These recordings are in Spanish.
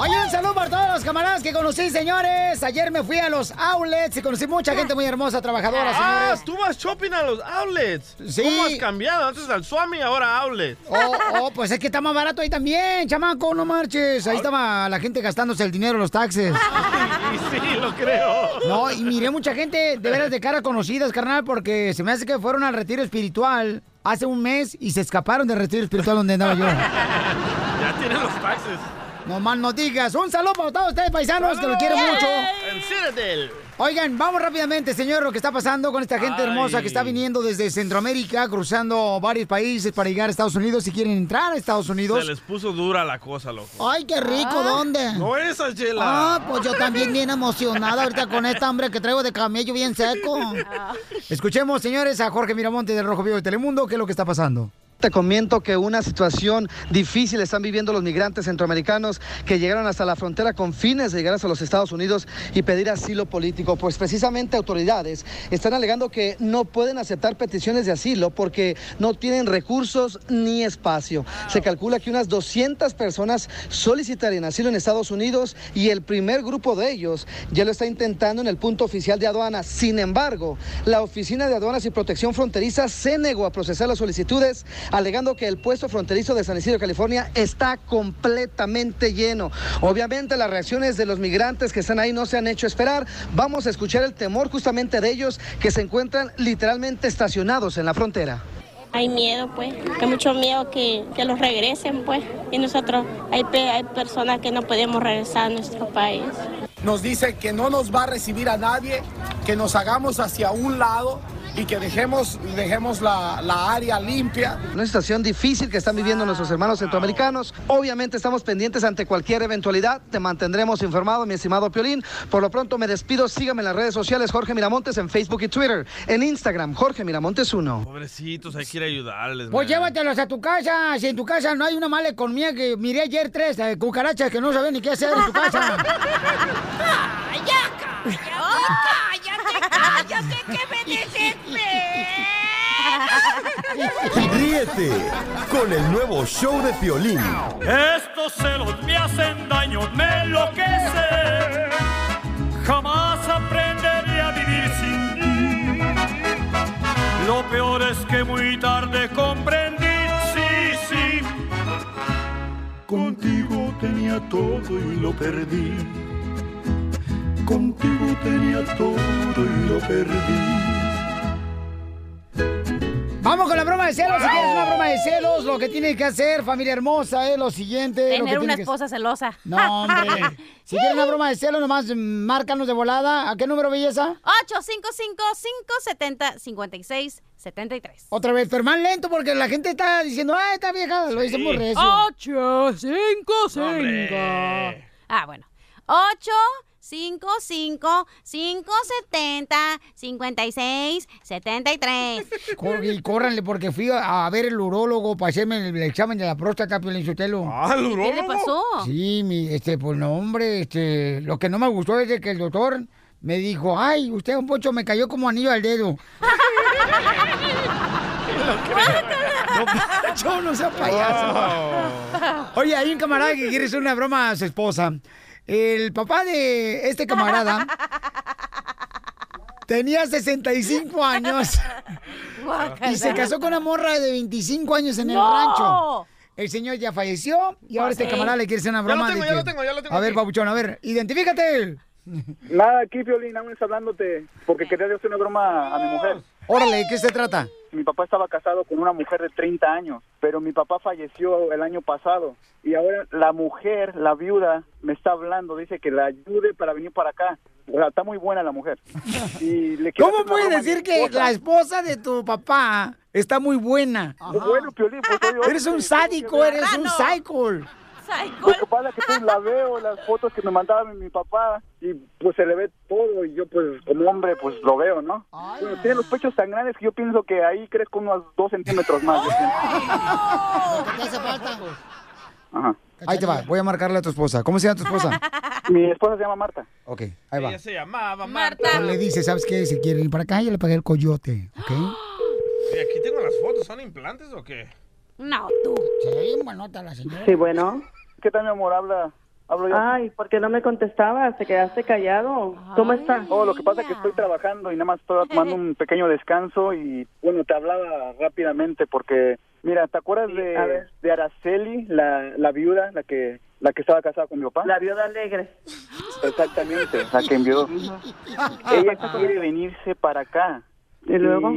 Oye, un saludo para todos los camaradas que conocí, señores. Ayer me fui a los outlets y conocí mucha gente muy hermosa, trabajadora, Ah, señores. tú vas shopping a los outlets. Sí. ¿Cómo has cambiado? Antes al Swami, ahora outlet. Oh, oh, pues es que está más barato ahí también, chamaco, no marches. Ahí estaba la gente gastándose el dinero, los taxes. Y sí, lo creo. No, y miré mucha gente de veras de cara conocidas, carnal, porque se me hace que fueron al retiro espiritual hace un mes y se escaparon del retiro espiritual donde andaba yo. Ya tienen los taxes. No más no digas. Un saludo para todos ustedes, paisanos, que lo quieren mucho. En Citadel. Oigan, vamos rápidamente, señor, lo que está pasando con esta gente Ay. hermosa que está viniendo desde Centroamérica, cruzando varios países para llegar a Estados Unidos si quieren entrar a Estados Unidos. Se les puso dura la cosa, loco. Ay, qué rico, ¿dónde? No esa, Chela. Ah, pues yo también bien emocionada ahorita con esta hambre que traigo de camello bien seco. Escuchemos, señores, a Jorge Miramonte del Rojo Vivo de Telemundo, qué es lo que está pasando. Te comento que una situación difícil están viviendo los migrantes centroamericanos que llegaron hasta la frontera con fines de llegar hasta los Estados Unidos y pedir asilo político. Pues precisamente autoridades están alegando que no pueden aceptar peticiones de asilo porque no tienen recursos ni espacio. Se calcula que unas 200 personas solicitarían asilo en Estados Unidos y el primer grupo de ellos ya lo está intentando en el punto oficial de aduanas. Sin embargo, la Oficina de Aduanas y Protección Fronteriza se negó a procesar las solicitudes alegando que el puesto fronterizo de San Isidro, California, está completamente lleno. Obviamente las reacciones de los migrantes que están ahí no se han hecho esperar. Vamos a escuchar el temor justamente de ellos que se encuentran literalmente estacionados en la frontera. Hay miedo, pues. Hay mucho miedo que, que los regresen, pues. Y nosotros, hay, hay personas que no podemos regresar a nuestro país. Nos dice que no nos va a recibir a nadie, que nos hagamos hacia un lado y que dejemos, dejemos la, la área limpia. Una situación difícil que están viviendo nuestros hermanos centroamericanos. Obviamente estamos pendientes ante cualquier eventualidad. Te mantendremos informado, mi estimado Piolín. Por lo pronto me despido. Sígame en las redes sociales Jorge Miramontes en Facebook y Twitter. En Instagram, Jorge Miramontes 1. Pobrecitos, hay que ir a ayudarles. Pues man. llévatelos a tu casa. Si en tu casa no hay una mala economía que miré ayer tres eh, cucarachas que no saben ni qué hacer en tu casa. ¡Cállate, que me Ríete con el nuevo show de Piolín. Estos celos me hacen daño, me enloquece. Jamás aprenderé a vivir sin ti. Lo peor es que muy tarde comprendí, sí, sí. Contigo tenía todo y lo perdí. Contigo tenía todo y lo perdí. Vamos con la broma de celos. Si quieres una broma de celos, lo que tienes que hacer, familia hermosa, es lo siguiente. lo que Tener una que- esposa celosa. No, hombre. Si quieres una broma de celos, nomás márcanos de volada. ¿A qué número, belleza? 855-570-5673. Otra vez, pero más lento porque la gente está diciendo, ah, esta vieja lo dice muy recio. 855. Ah, bueno. 855-570-5673. Corre y córranle porque fui a a ver el urólogo para hacerme el, el examen de la próstata, Piolín Sotelo. Ah, ¿el ¿Qué le pasó? Sí, mi, este, pues no, hombre, este, lo que no me gustó es de que el doctor me dijo, ay, usted, un pocho, me cayó como anillo al dedo. No, no sea payaso. Oye, hay un camarada que quiere hacer una broma a su esposa. El papá de este camarada tenía 65 años y se casó con una morra de 25 años en el ¡No! rancho. El señor ya falleció y ahora este camarada le quiere hacer una Ya lo broma. tengo, de ya lo tengo, ya lo tengo A ver, aquí. papuchón, a ver, identifícate. Nada, aquí, Violín, aún está hablándote, porque quería hacer una broma a mi mujer. Órale, ¿de qué se trata? Mi papá estaba casado con una mujer de 30 años, pero mi papá falleció el año pasado. Y ahora la mujer, la viuda, me está hablando, dice que la ayude para venir para acá. O sea, está muy buena la mujer. Y le ¿Cómo puedes decir que la esposa de tu papá está muy buena? Bueno, Piolín, pues Eres un sádico, eres un psycho. Lo que pasa es que pues la veo, las fotos que me mandaba mi, mi papá, y pues se le ve todo, y yo pues como hombre pues lo veo, ¿no? Bueno, tiene los pechos tan grandes que yo pienso que ahí crezco unos dos centímetros más. yo. ¿Qué te hace falta? Ajá. Ahí te va, voy a marcarle a tu esposa. ¿Cómo se llama tu esposa? Mi esposa se llama Marta. Ok, ahí va. Ella se llamaba Marta. Le dice, ¿sabes qué? Si quiere ir para acá, ya le pagué el coyote, ¿ok? Y aquí tengo las fotos, ¿son implantes o qué? No, tú. Sí, buenota la señora. Sí, bueno. ¿Qué tal, mi amor? Habla. Hablo yo. Ay, ¿por qué no me contestabas? ¿Te quedaste callado? ¿Cómo estás? Oh, lo que pasa es que estoy trabajando y nada más estoy tomando un pequeño descanso y bueno, te hablaba rápidamente porque mira, ¿te acuerdas a de, de Araceli, la, la viuda, la que la que estaba casada con mi papá? La viuda alegre. Exactamente, la que envió. Ella quiere venirse para acá. ¿Y luego?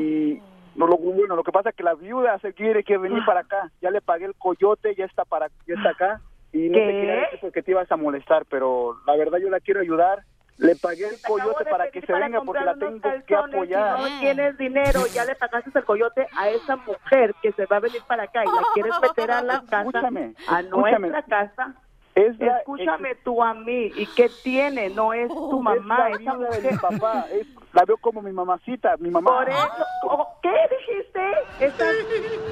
no, lo, bueno, lo que pasa es que la viuda se quiere que venir para acá. Ya le pagué el coyote, ya está para ya está acá y no te ¿Qué? quería decir porque te ibas a molestar, pero la verdad yo la quiero ayudar. Le pagué el coyote para que se venga porque la tengo que apoyar. Si no tienes dinero, ya le pagaste el coyote a esa mujer que se va a venir para acá y la quieres meter a la casa, Escúchame, a escúchame. nuestra casa. Es la- Escúchame tú a mí. ¿Y qué tiene? No es tu mamá, es la viuda de mi papá. Es- la veo como mi mamacita, mi mamá. Por eso, ¿cómo- ¿qué dijiste? Estás,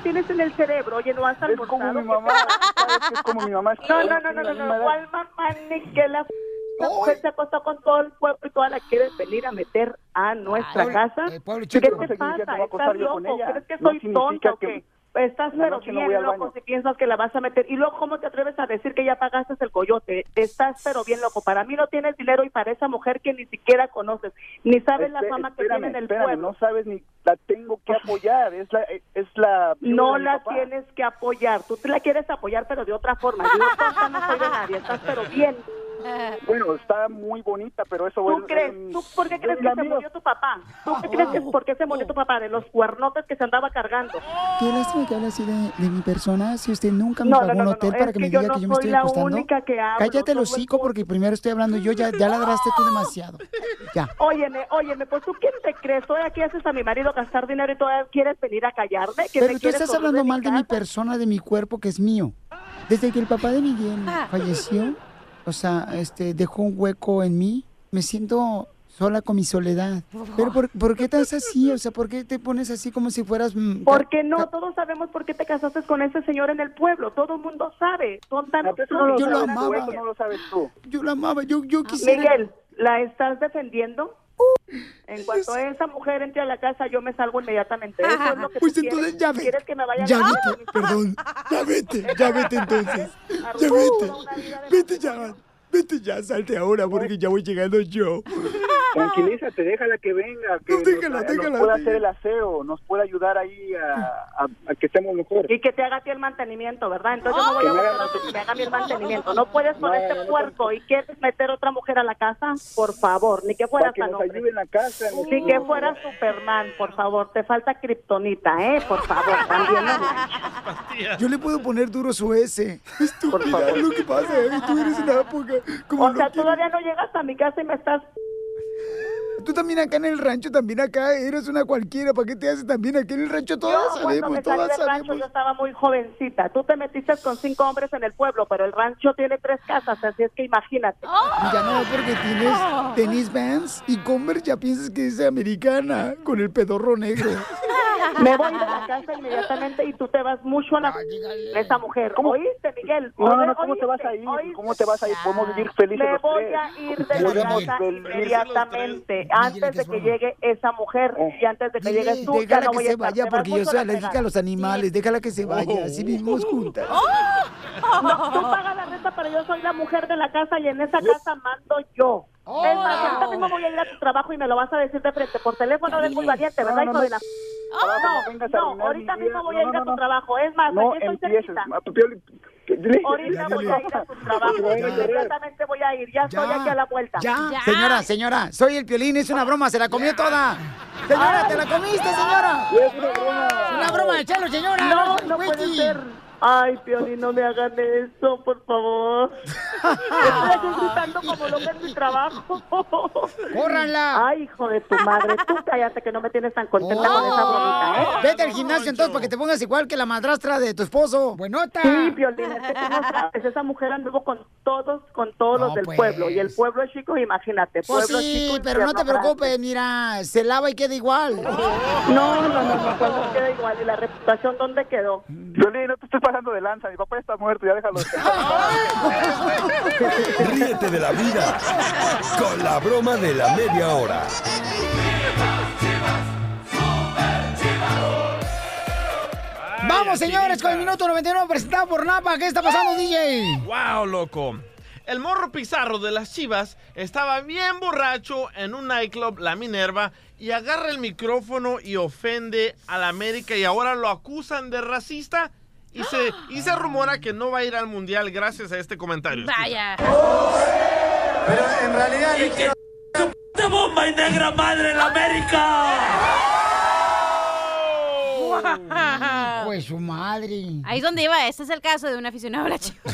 tienes en el cerebro, oye, no has Es almorzado. como mi ¿Qué mamá, te- ¿sabes que es como mi mamá? No, no, no, no, no, no, ¿cuál mamá ni que la se acostó con todo el pueblo y toda la quieres venir a meter a nuestra Ay, casa? eh, ¿Qué te pasa? ¿Estás loco? ¿Crees que No soy significa tonta o que qué? Estás la pero no bien al loco si piensas que la vas a meter. Y luego, ¿cómo te atreves a decir que ya pagaste el coyote? Estás pero bien loco. Para mí no tienes dinero y para esa mujer que ni siquiera conoces, ni sabes la Espé- fama que tiene en el espérame, pueblo. no sabes ni la tengo que apoyar, es la es la No la papá. tienes que apoyar. Tú te la quieres apoyar, pero de otra forma. Yo no soy de nadie. Estás pero bien. Bueno, está muy bonita, pero eso ¿Tú es- crees? es- ¿Tú por qué es crees que se murió tu papá? ¿Tú qué crees que por qué se murió tu papá? De los cuernotes que se andaba cargando. Qué lástima que habla así de, de mi persona. Si usted nunca me No, pagó no, no, un hotel no, para es que me diga no que yo me soy estoy la acostando. única que hablo, Cállate el hocico porque primero estoy hablando yo. Ya, ya ladraste tú demasiado. Ya. Óyeme, óyeme, pues tú quién te crees, todavía aquí haces a mi marido gastar dinero y todavía quieres venir a callarme. ¿Que me Pero tú quieres estás hablando mal de mi persona, de mi cuerpo, que es mío. Desde que el papá de Miguel falleció, o sea, este, dejó un hueco en mí, me siento sola con mi soledad. Pero ¿por, por qué estás así? O sea, ¿por qué te pones así como si fueras... mm, Porque no, todos sabemos por qué te casaste con ese señor en el pueblo. Todo el mundo sabe. Son tan Eso no lo Yo lo sabes amaba. no lo sabes tú. Yo la amaba, yo, yo quisiera... Miguel, ¿la estás defendiendo? En cuanto esa mujer entre a la casa, yo me salgo inmediatamente. Eso es lo que Pues tú entonces quieres. ya ve- ¿Quieres que me vaya a Ya vete, perdón. Ya vete, ya vete entonces. Ya vete. Vete ya. Vete ya, salte ahora porque ya voy llegando yo. Tranquilízate, déjala que venga, que No, déjala, nos, déjala, nos pueda hacer el aseo, nos pueda ayudar ahí a, a- a que estemos mejor. Y que te haga a ti el mantenimiento, ¿verdad? Entonces yo no voy a Que me haga buscar otro que me haga a mí el mantenimiento. No puedes No, ponerte no, no, puerco y quieres meter otra mujer a la casa, por favor, ni que fueras que tan hombre. ayude en la casa. Ni que fueras Superman, por favor. Te falta kriptonita, ¿eh? Por favor, también. ¿no? Yo le puedo poner duro su S. Estúpida, lo que pasa es tú eres una época O sea, todavía no llegas a mi casa y me estás... Tú también acá en el rancho, también acá eres una cualquiera. ¿Para qué te haces también aquí en el rancho? Todas Yo, cuando sabemos, me salí todas del rancho, yo estaba muy jovencita. Tú te metiste con cinco hombres en el pueblo, pero el rancho tiene tres casas, así es que imagínate. Ya no, porque tienes tenis Vans y Converse ya piensas que es americana con el pedorro negro. Me voy de la casa inmediatamente y tú te vas mucho a la... esa mujer. ¿Oíste, Miguel? No, no, no, ¿cómo te vas a ir? ¿Oíste? ¿Cómo te vas a ir? Podemos vivir felices Me los voy tres. a ir de la casa inmediatamente, antes de que llegue esa mujer y antes de que Dile, llegues tú, ya déjala no que voy a se estar. vaya porque yo soy alérgica a los animales. Déjala que se vaya, así vivimos juntas. No, tú pagas la renta, pero yo soy la mujer de la casa y en esa casa mando yo. Es más, ahorita mismo voy a ir a tu trabajo y me lo vas a decir de frente por teléfono de muy valiente, ¿verdad, No, no, no. ahorita mismo voy a ir a tu trabajo. Es más, No aquí estoy empieces. cerquita. Ahorita voy a ir a tu trabajo. Inmediatamente voy a ir. Ya estoy aquí a la vuelta. Ya. Señora, señora, soy el piolín, es una broma, se la comió toda. Señora, te la comiste, señora. Es una broma. Una broma de chelo, señora. No, no puede ser. Ay, Piolín, no me hagan eso, por favor. Estoy aquí gritando como loca en mi trabajo. ¡Córranla! Ay, hijo de tu madre. Tú cállate que no me tienes tan contenta con esa bromita, ¿eh? Vete al gimnasio entonces para que te pongas igual que la madrastra de tu esposo. Buenota. Sí, Piolín, es que tú no sabes. Esa mujer anduvo con todos, con todos No, los del pues. pueblo. Y el pueblo es chico, imagínate. Pues Pueblo sí, chico, pero no te preocupes, mira, se lava y queda igual. grande. No, no, no, no, cuando queda igual. ¿Y la reputación dónde quedó? Piolín, no te estés pasando de lanza. Mi papá está muerto, ya déjalo. Ríete de la vida con la broma de la media hora. Vamos, señores, con el minuto 99 presentado por Napa. ¿Qué está pasando, DJ? ¡Wow, loco! El morro Pizarro de las Chivas estaba bien borracho en un nightclub, La Minerva, y agarra el micrófono y ofende a la América y ahora lo acusan de racista y se, y se rumora que no va a ir al Mundial gracias a este comentario. Vaya. Pero en realidad quiero... ¡De bomba y negra madre en la América! Pues su madre. Ahí es donde iba. Este es el caso de un aficionado a la chivas.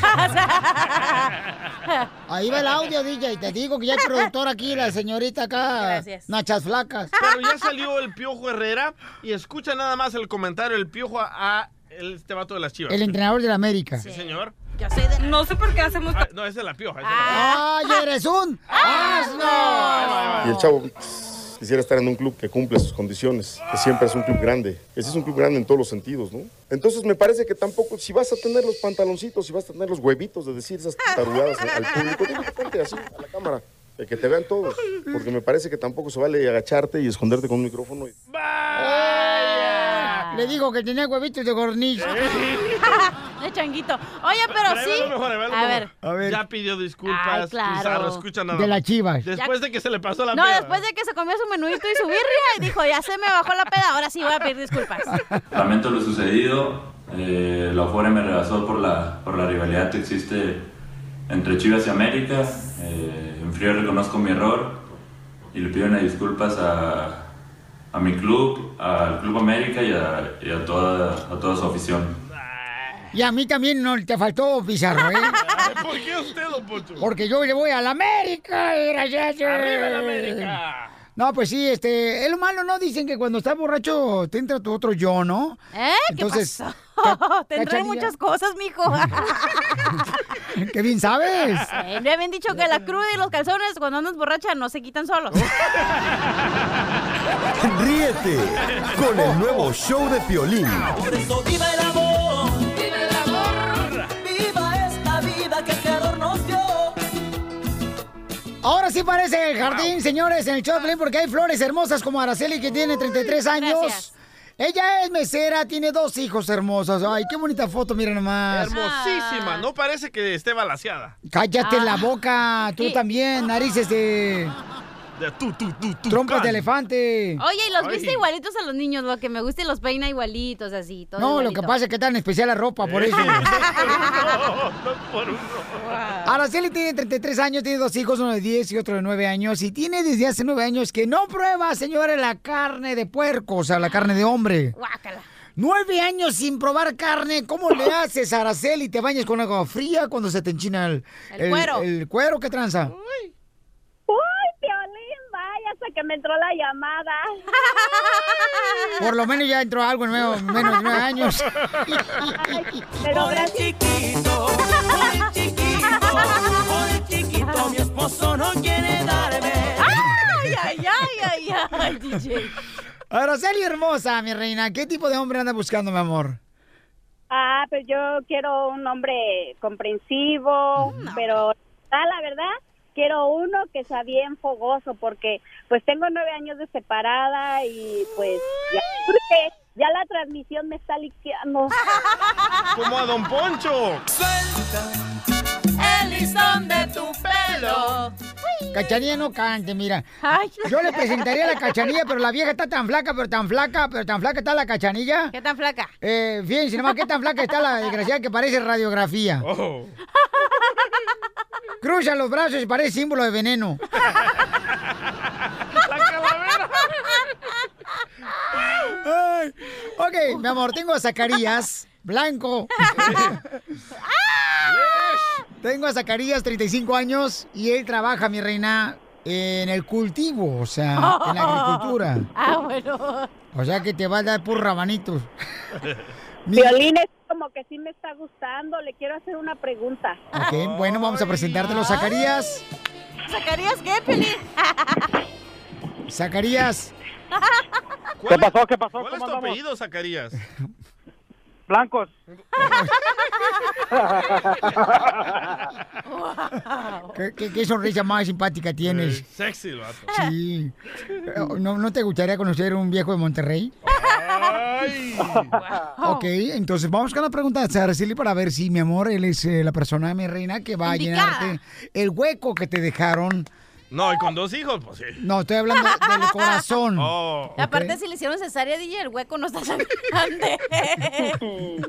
Ahí va el audio, DJ. Te digo que ya hay productor aquí, la señorita acá. Gracias. Nachas flacas. Pero ya salió el Piojo Herrera y escucha nada más el comentario del Piojo a, a el- este vato de las Chivas. El entrenador de la América. Sí, señor. De... No sé por qué hacemos... Ah, no, esa es la Pioja. es la ¡Ay, eres un asno! Y el chavo pss, quisiera estar en un club que cumple sus condiciones, que siempre es un club grande. Ese es un club grande en todos los sentidos, ¿no? Entonces me parece que tampoco, si vas a tener los pantaloncitos, si vas a tener los huevitos de decir esas tarugadas al público, digo, ponte así a la cámara, de que te vean todos. Porque me parece que tampoco se vale agacharte y esconderte con un micrófono. y- Le digo que tenía huevitos de gorniz. de changuito. Oye, pero sí. mejor, A ver. Ya pidió disculpas. Ay, claro. Pizarro, escucha nada De las Chivas. Después de que se le pasó la No, peda. después de que se comió su menudito y su birria y dijo, ya se me bajó la peda, ahora sí voy a pedir disculpas. Lamento lo sucedido. Eh, la euforia me rebasó por la, por la rivalidad que existe entre Chivas y América. Eh, en frío reconozco mi error y le pido una disculpas a, a mi club, al Club América y a, y a toda, a toda su afición. Y a mí también no te faltó, Pizarro, ¿eh? ¿Por qué usted, don Poncho? Porque yo le voy a la América, gracias. ¡Arriba la América! No, pues sí, este, es lo malo, ¿no? Dicen que cuando estás borracho te entra tu otro yo, ¿no? ¿Eh? Entonces, ¿Qué pasó? ca- Tendré muchas cosas, mijo. Qué bien sabes. Eh, me habían dicho que la cruda y los calzones cuando andas borracha no se quitan solos. Ríete con el nuevo show de Piolín. Por eso viva el Ahora sí parece el jardín, señores, en el Piolín, porque hay flores hermosas como Araceli, que tiene 33 años. Gracias. Ella es mesera, tiene dos hijos hermosos. Ay, qué bonita foto, miren nomás. Hermosísima. No parece que esté balaseada. Cállate Ah. la boca, tú también, narices de De tú, tú, tú, tú. trompas can. de elefante. Oye, y los Ay. viste igualitos a los niños, lo que me gusta y los peina igualitos, así, todo No, lo que pasa es que tan especial la ropa, por eso. Por uno. Araceli tiene 33 años, tiene dos hijos, uno de 10 y otro de 9 años, y tiene desde hace 9 años que no prueba, señores, la carne de puerco, o sea, la carne de hombre. Guácala. Nueve años sin probar carne, ¿cómo le haces, Araceli? ¿Te bañas con agua fría cuando se te enchina el, El cuero. El cuero, ¿qué tranza? Uy, que me entró la llamada. Por lo menos ya entró algo en menos, menos de nueve años. Pero Por el chiquito, por el chiquito, por el chiquito, mi esposo no quiere darme. Ay, ay, ay, ay, ay, DJ. Araceli hermosa, mi reina, ¿qué tipo de hombre anda buscando, mi amor? Ah, pues yo quiero un hombre comprensivo, pero ah, la verdad, quiero uno que sea bien fogoso, porque pues tengo nueve años de separada y pues ya, la transmisión me está liqueando. Como a Don Poncho. El listón de tu pelo. Cachanilla no cante, mira. Ay. Yo le presentaría a la cachanilla, pero la vieja está tan flaca, pero tan flaca, pero tan flaca está la cachanilla. ¿Qué tan flaca? Eh, fíjense nomás qué tan flaca está la desgraciada que parece radiografía. Oh. Cruza los brazos y parece símbolo de veneno. Ay. Ok, mi amor, tengo a Zacarías, blanco. tengo a Zacarías, 35 años, y él trabaja, mi reina, en el cultivo, o sea, en la agricultura. Ah, bueno. O sea que te va a dar por rabanitos. Mi- Violín es como que sí me está gustando, le quiero hacer una pregunta. Ok, bueno, vamos a presentártelo, Zacarías. ¿Sacarías qué, Pelín? Zacarías, ¿Cuál es- pasó? ¿Qué pasó? ¿Cuál es ¿Cómo tu andamos? apellido, Zacarías? Blancos. ¿Qué, qué, qué sonrisa más simpática tienes? Sexy el vato. Sí. ¿No, ¿No te gustaría conocer un viejo de Monterrey? Ok, entonces vamos con la pregunta de Araceli para ver si, mi amor, él es eh, la persona, mi reina, que va Indicada. a llenarte el hueco que te dejaron. No, y con dos hijos, pues sí. No, estoy hablando del corazón. Oh. Aparte, si le hicieron cesárea, DJ, el hueco no está tan grande.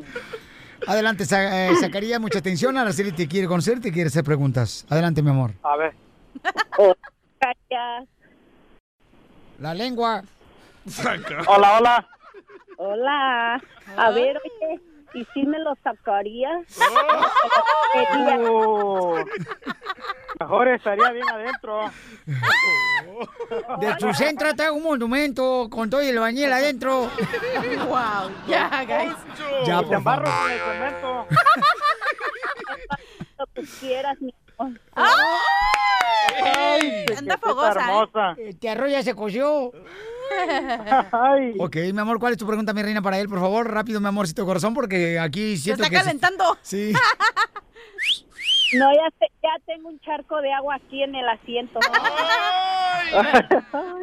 Adelante, Sa- eh, mucha atención. Araceli te quiere conocer, te quiere hacer preguntas. Adelante, mi amor. A ver. La lengua. Hola, hola. Hola. A ver, oye, ¿y si me lo sacarías? Uh, mejor estaría bien adentro. De tu centro te hago un monumento con todo el bañil adentro. wow, ya, guys. Ya, por favor. con el cemento. Lo que quieras, mi amor. Ay, Anda fogosa, ¿eh? Te arrolla, se coció. Ok, mi amor, ¿cuál es tu pregunta, mi reina, para él? Por favor, rápido, mi amorcito corazón, porque aquí Se siento está que... se- calentando. Sí. No, ya, te- ya tengo un charco de agua aquí en el asiento. A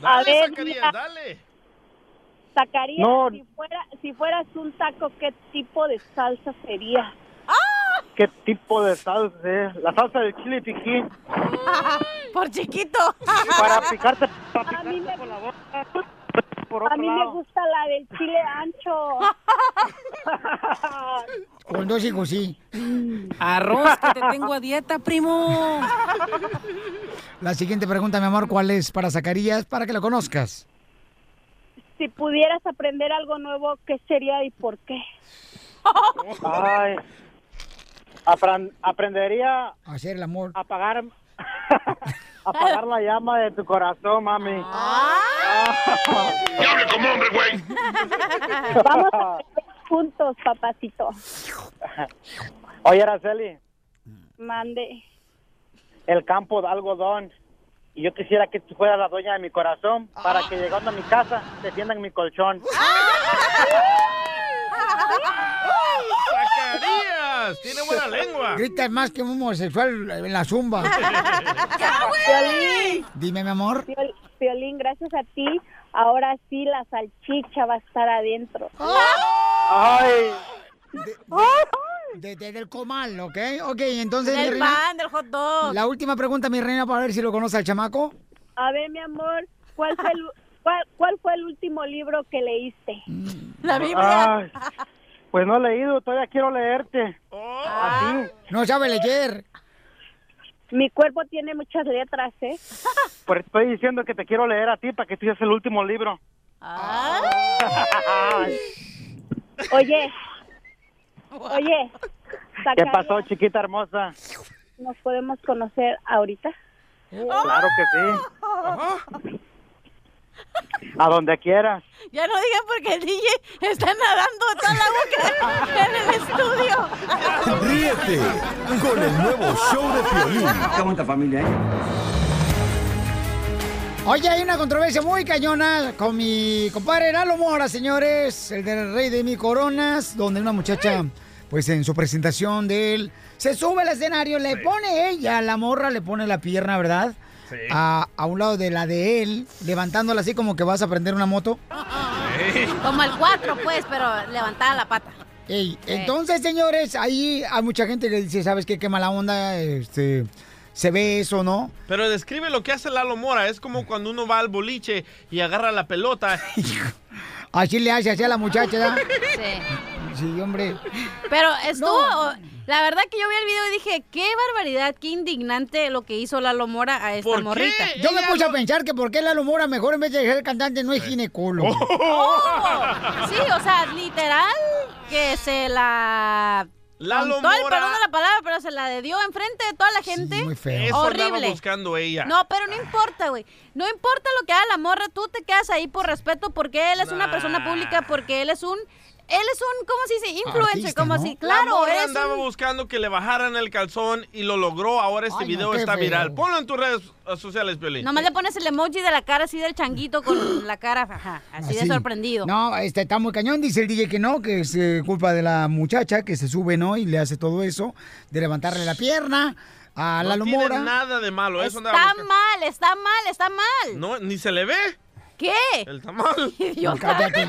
Dale, ver, Zacarías, mira. dale. Sacarías, No. si, fuera, si fueras un taco, ¿qué tipo de salsa sería? ¿Qué tipo de salsa es? La salsa de chile piquín. Por chiquito. Para picarte, para A mí me, por la boca. Por a mí me gusta la del chile ancho. Con dos hijos, sí. Arroz, que te tengo a dieta, primo. La siguiente pregunta, mi amor, ¿cuál es para Zacarías? Para que lo conozcas. Si pudieras aprender algo nuevo, ¿qué sería y por qué? Ay. Apren- aprendería A hacer el amor. a apagar, apagar la llama de tu corazón, mami. ¡Hable como hombre, güey! Vamos a juntos, papacito. Oye, Araceli, Mande. el campo de algodón. Y yo quisiera que tú fueras la dueña de mi corazón para que llegando a mi casa te tiendan mi colchón. Tiene buena lengua. Gritas más que un homosexual en la zumba. Piolín, Dime, mi amor. Piol- Piolín, gracias a ti, ahora sí la salchicha va a estar adentro. Ay, Desde el comal, ¿ok? Ok, entonces, mi Del reina, pan, del hot dog. la última pregunta, mi reina, para ver si lo conoce al chamaco. A ver, mi amor, ¿cuál fue el, cuál, cuál fue el último libro que leíste? La Biblia. ay. Pues no he leído, todavía quiero leerte. Ah. Así. No sabe leer. Mi cuerpo tiene muchas letras, ¿eh? Pues estoy diciendo que te quiero leer a ti para que tú seas el último libro. Ay. Oye, oye, ¿Qué pasó, chiquita hermosa? ¿nos podemos conocer ahorita? Claro que sí. A donde quieras. Ya no digan porque el DJ está nadando toda la boca en el estudio. Ríete con el nuevo show de Piolín. Qué bonita familia, ¿eh? Oye, hay una controversia muy cañona con mi compadre Lalo Mora, señores, el del rey de mi coronas, donde una muchacha, pues en su presentación de él, se sube al escenario, le pone ella, la morra le pone la pierna, ¿verdad? Sí. A, a un lado de la de él, levantándola así como que vas a prender una moto. Como el 4, pues, pero levantada la pata. Ey, entonces, señores, ahí hay mucha gente que dice, ¿sabes qué? Qué mala onda, este, se ve eso, ¿no? Pero describe lo que hace Lalo Mora. Es como cuando uno va al boliche y agarra la pelota. Así le hace así a la muchacha, ¿verdad? Sí. Sí, hombre. Pero estuvo, la verdad que yo vi el video y dije, qué barbaridad, qué indignante lo que hizo Lalo Mora a esta ¿Por qué? morrita. Yo me puse a pensar que por qué Lalo Mora mejor en vez de ser cantante no es ginecólogo. Oh, sí, o sea, literal que se la... Lalo todo el Mora- perdón de la palabra, pero se la dio enfrente de toda la gente. Eso andaba Horrible. buscando ella. No, pero no importa, güey. No importa lo que haga la morra, tú te quedas ahí por respeto porque él es una persona pública, porque él es un él es un, ¿cómo se dice? Influencer, Artista, como ¿no? si, La claro, es andaba un- buscando que le bajaran el calzón y lo logró. Ahora este Ay, no, video está feo. viral. Ponlo en tus redes eh, sociales, Piolín. Nomás le pones el emoji de la cara así del changuito con la cara, ajá, así, de sorprendido. No, este, está muy cañón, dice el DJ que no, que es eh, culpa de la muchacha que se sube, ¿no? Y le hace todo eso, de levantarle la pierna a no Lalo tiene Mora. nada de malo. Eso Está mal, está mal, está mal. No, ni se le ve ¿Qué? el tamal. Idiota. Cállate,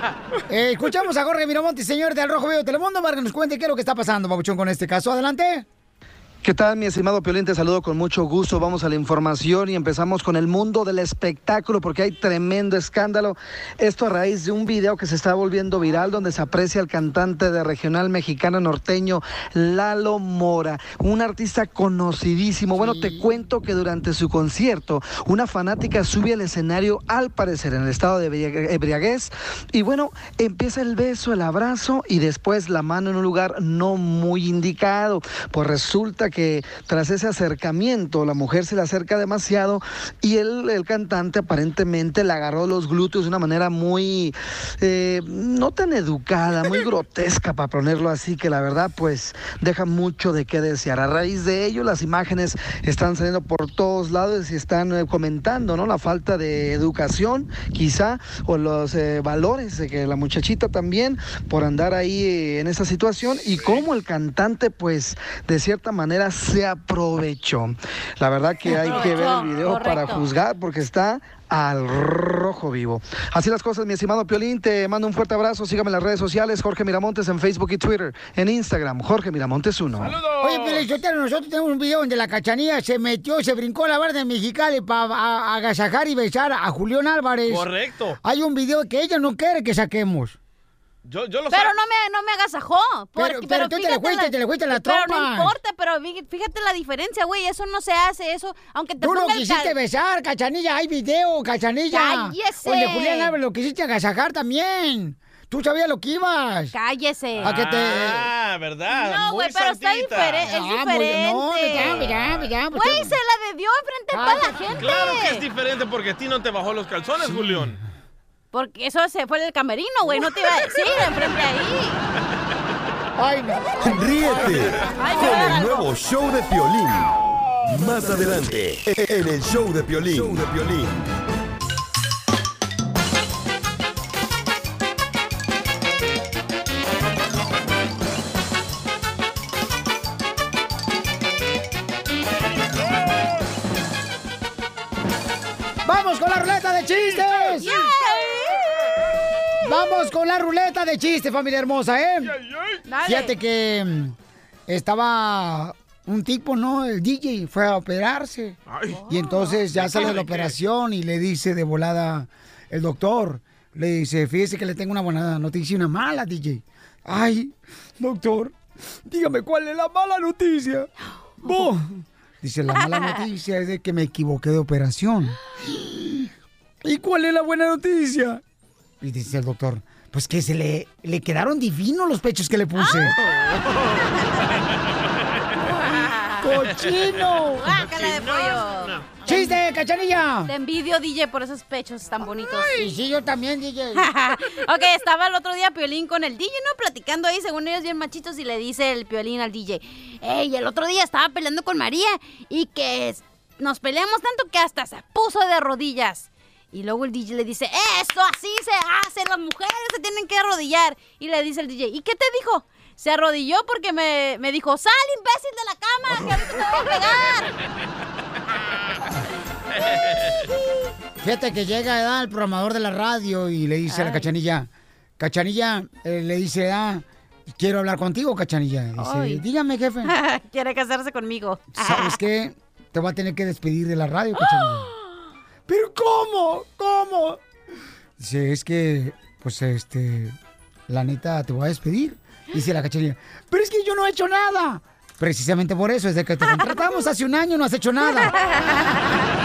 Eh, escuchamos a Jorge Miramonte, señor del Rojo Vivo de Telemundo, para que nos cuente qué es lo que está pasando, Babuchón, con este caso. Adelante. ¿Qué tal, mi estimado Piolín? Te saludo con mucho gusto. Vamos a la información y empezamos con el mundo del espectáculo porque hay tremendo escándalo. Esto a raíz de un video que se está volviendo viral donde se aprecia al cantante de regional mexicano norteño Lalo Mora, un artista conocidísimo. Bueno, te cuento que durante su concierto una fanática sube al escenario al parecer en el estado de ebria- ebriaguez y bueno, empieza el beso, el abrazo y después la mano en un lugar no muy indicado. Pues resulta que tras ese acercamiento la mujer se le acerca demasiado y el, el cantante aparentemente le agarró los glúteos de una manera muy, eh, no tan educada, muy grotesca para ponerlo así, que la verdad pues deja mucho de qué desear. A raíz de ello las imágenes están saliendo por todos lados y están eh, comentando, ¿no? La falta de educación quizá o los eh, valores de que la muchachita también por andar ahí en esa situación y cómo el cantante pues de cierta manera se aprovechó. La verdad que hay que ver el video para juzgar porque está al rojo vivo. Así las cosas, mi estimado Piolín, te mando un fuerte abrazo, sígame en las redes sociales, Jorge Miramontes en Facebook y Twitter, en Instagram, Jorge Miramontes 1. Oye, Pelizotero, nosotros tenemos un video donde la cachanilla se metió, se brincó la barda de Mexicali para agasajar y besar a Julián Álvarez. Correcto. Hay un video que ella no quiere que saquemos. Yo, yo lo Pero no me, no me agasajó. porque- Pero- pero tú te le fíjate fuiste, te le fuiste la Pero trompa. no importa, pero fí- fíjate la diferencia, güey. Eso no se hace, eso. Aunque te Tú lo quisiste cal- besar, cachanilla, hay video, cachanilla. ¡Cállese! Donde Julián Álvarez lo quisiste agasajar también. Tú sabías lo que ibas. Cállese. A que te... Ah, ¿verdad? No, güey, pero está santita. diferente. Es Ah, diferente. no, ya, ya, ya, Güey, se la debió enfrente de toda la gente. Claro que es diferente porque a ti no te bajó los calzones, Julián. Porque eso se fue del camerino, güey. No te iba a decir enfrente ahí. Ay, no. Ríete Ay, con el algo. nuevo show de Piolín. Más adelante, en el show de Piolín. Show de Piolín. ¡Vamos con la ruleta de chistes, familia hermosa, eh! Dale. Fíjate que mm, estaba un tipo, ¿no? El DJ fue a operarse. Y entonces ya sale la operación y le dice de volada el doctor, le dice, fíjese que le tengo una buena noticia y una mala, DJ. Ay, doctor, dígame cuál es la mala noticia. Bo. Dice, la mala noticia es de que me equivoqué de operación. ¿Y cuál es la buena noticia? Y dice el doctor, pues que se le, le quedaron divinos los pechos que le puse. ¡Cochino! Guácala de pollo. ¡Chiste, cachanilla! Te envidio, DJ, por esos pechos tan bonitos. Y sí, yo también, DJ. ok, estaba el otro día Piolín con el DJ, ¿no? Platicando ahí, según ellos bien machitos, y le dice el Piolín al DJ, ey, el otro día estaba peleando con María y que nos peleamos tanto que hasta se puso de rodillas. Y luego el DJ le dice, esto así se hace, las mujeres se tienen que arrodillar. Y le dice el DJ, ¿y qué te dijo? Se arrodilló porque me, me dijo, sal imbécil de la cama, que ahorita te voy a pegar. Fíjate que llega el programador de la radio y le dice a la cachanilla, cachanilla, eh, le dice, ah, quiero hablar contigo, cachanilla. Dice, Ay. dígame, jefe. Quiere casarse conmigo. ¿Sabes qué? Te voy a tener que despedir de la radio, cachanilla. ¿Pero cómo? ¿Cómo? Dice, es que, pues, este, la neta, te voy a despedir. Dice la cachanilla, pero es que yo no he hecho nada. Precisamente por eso, desde que te contratamos hace un año no has hecho nada.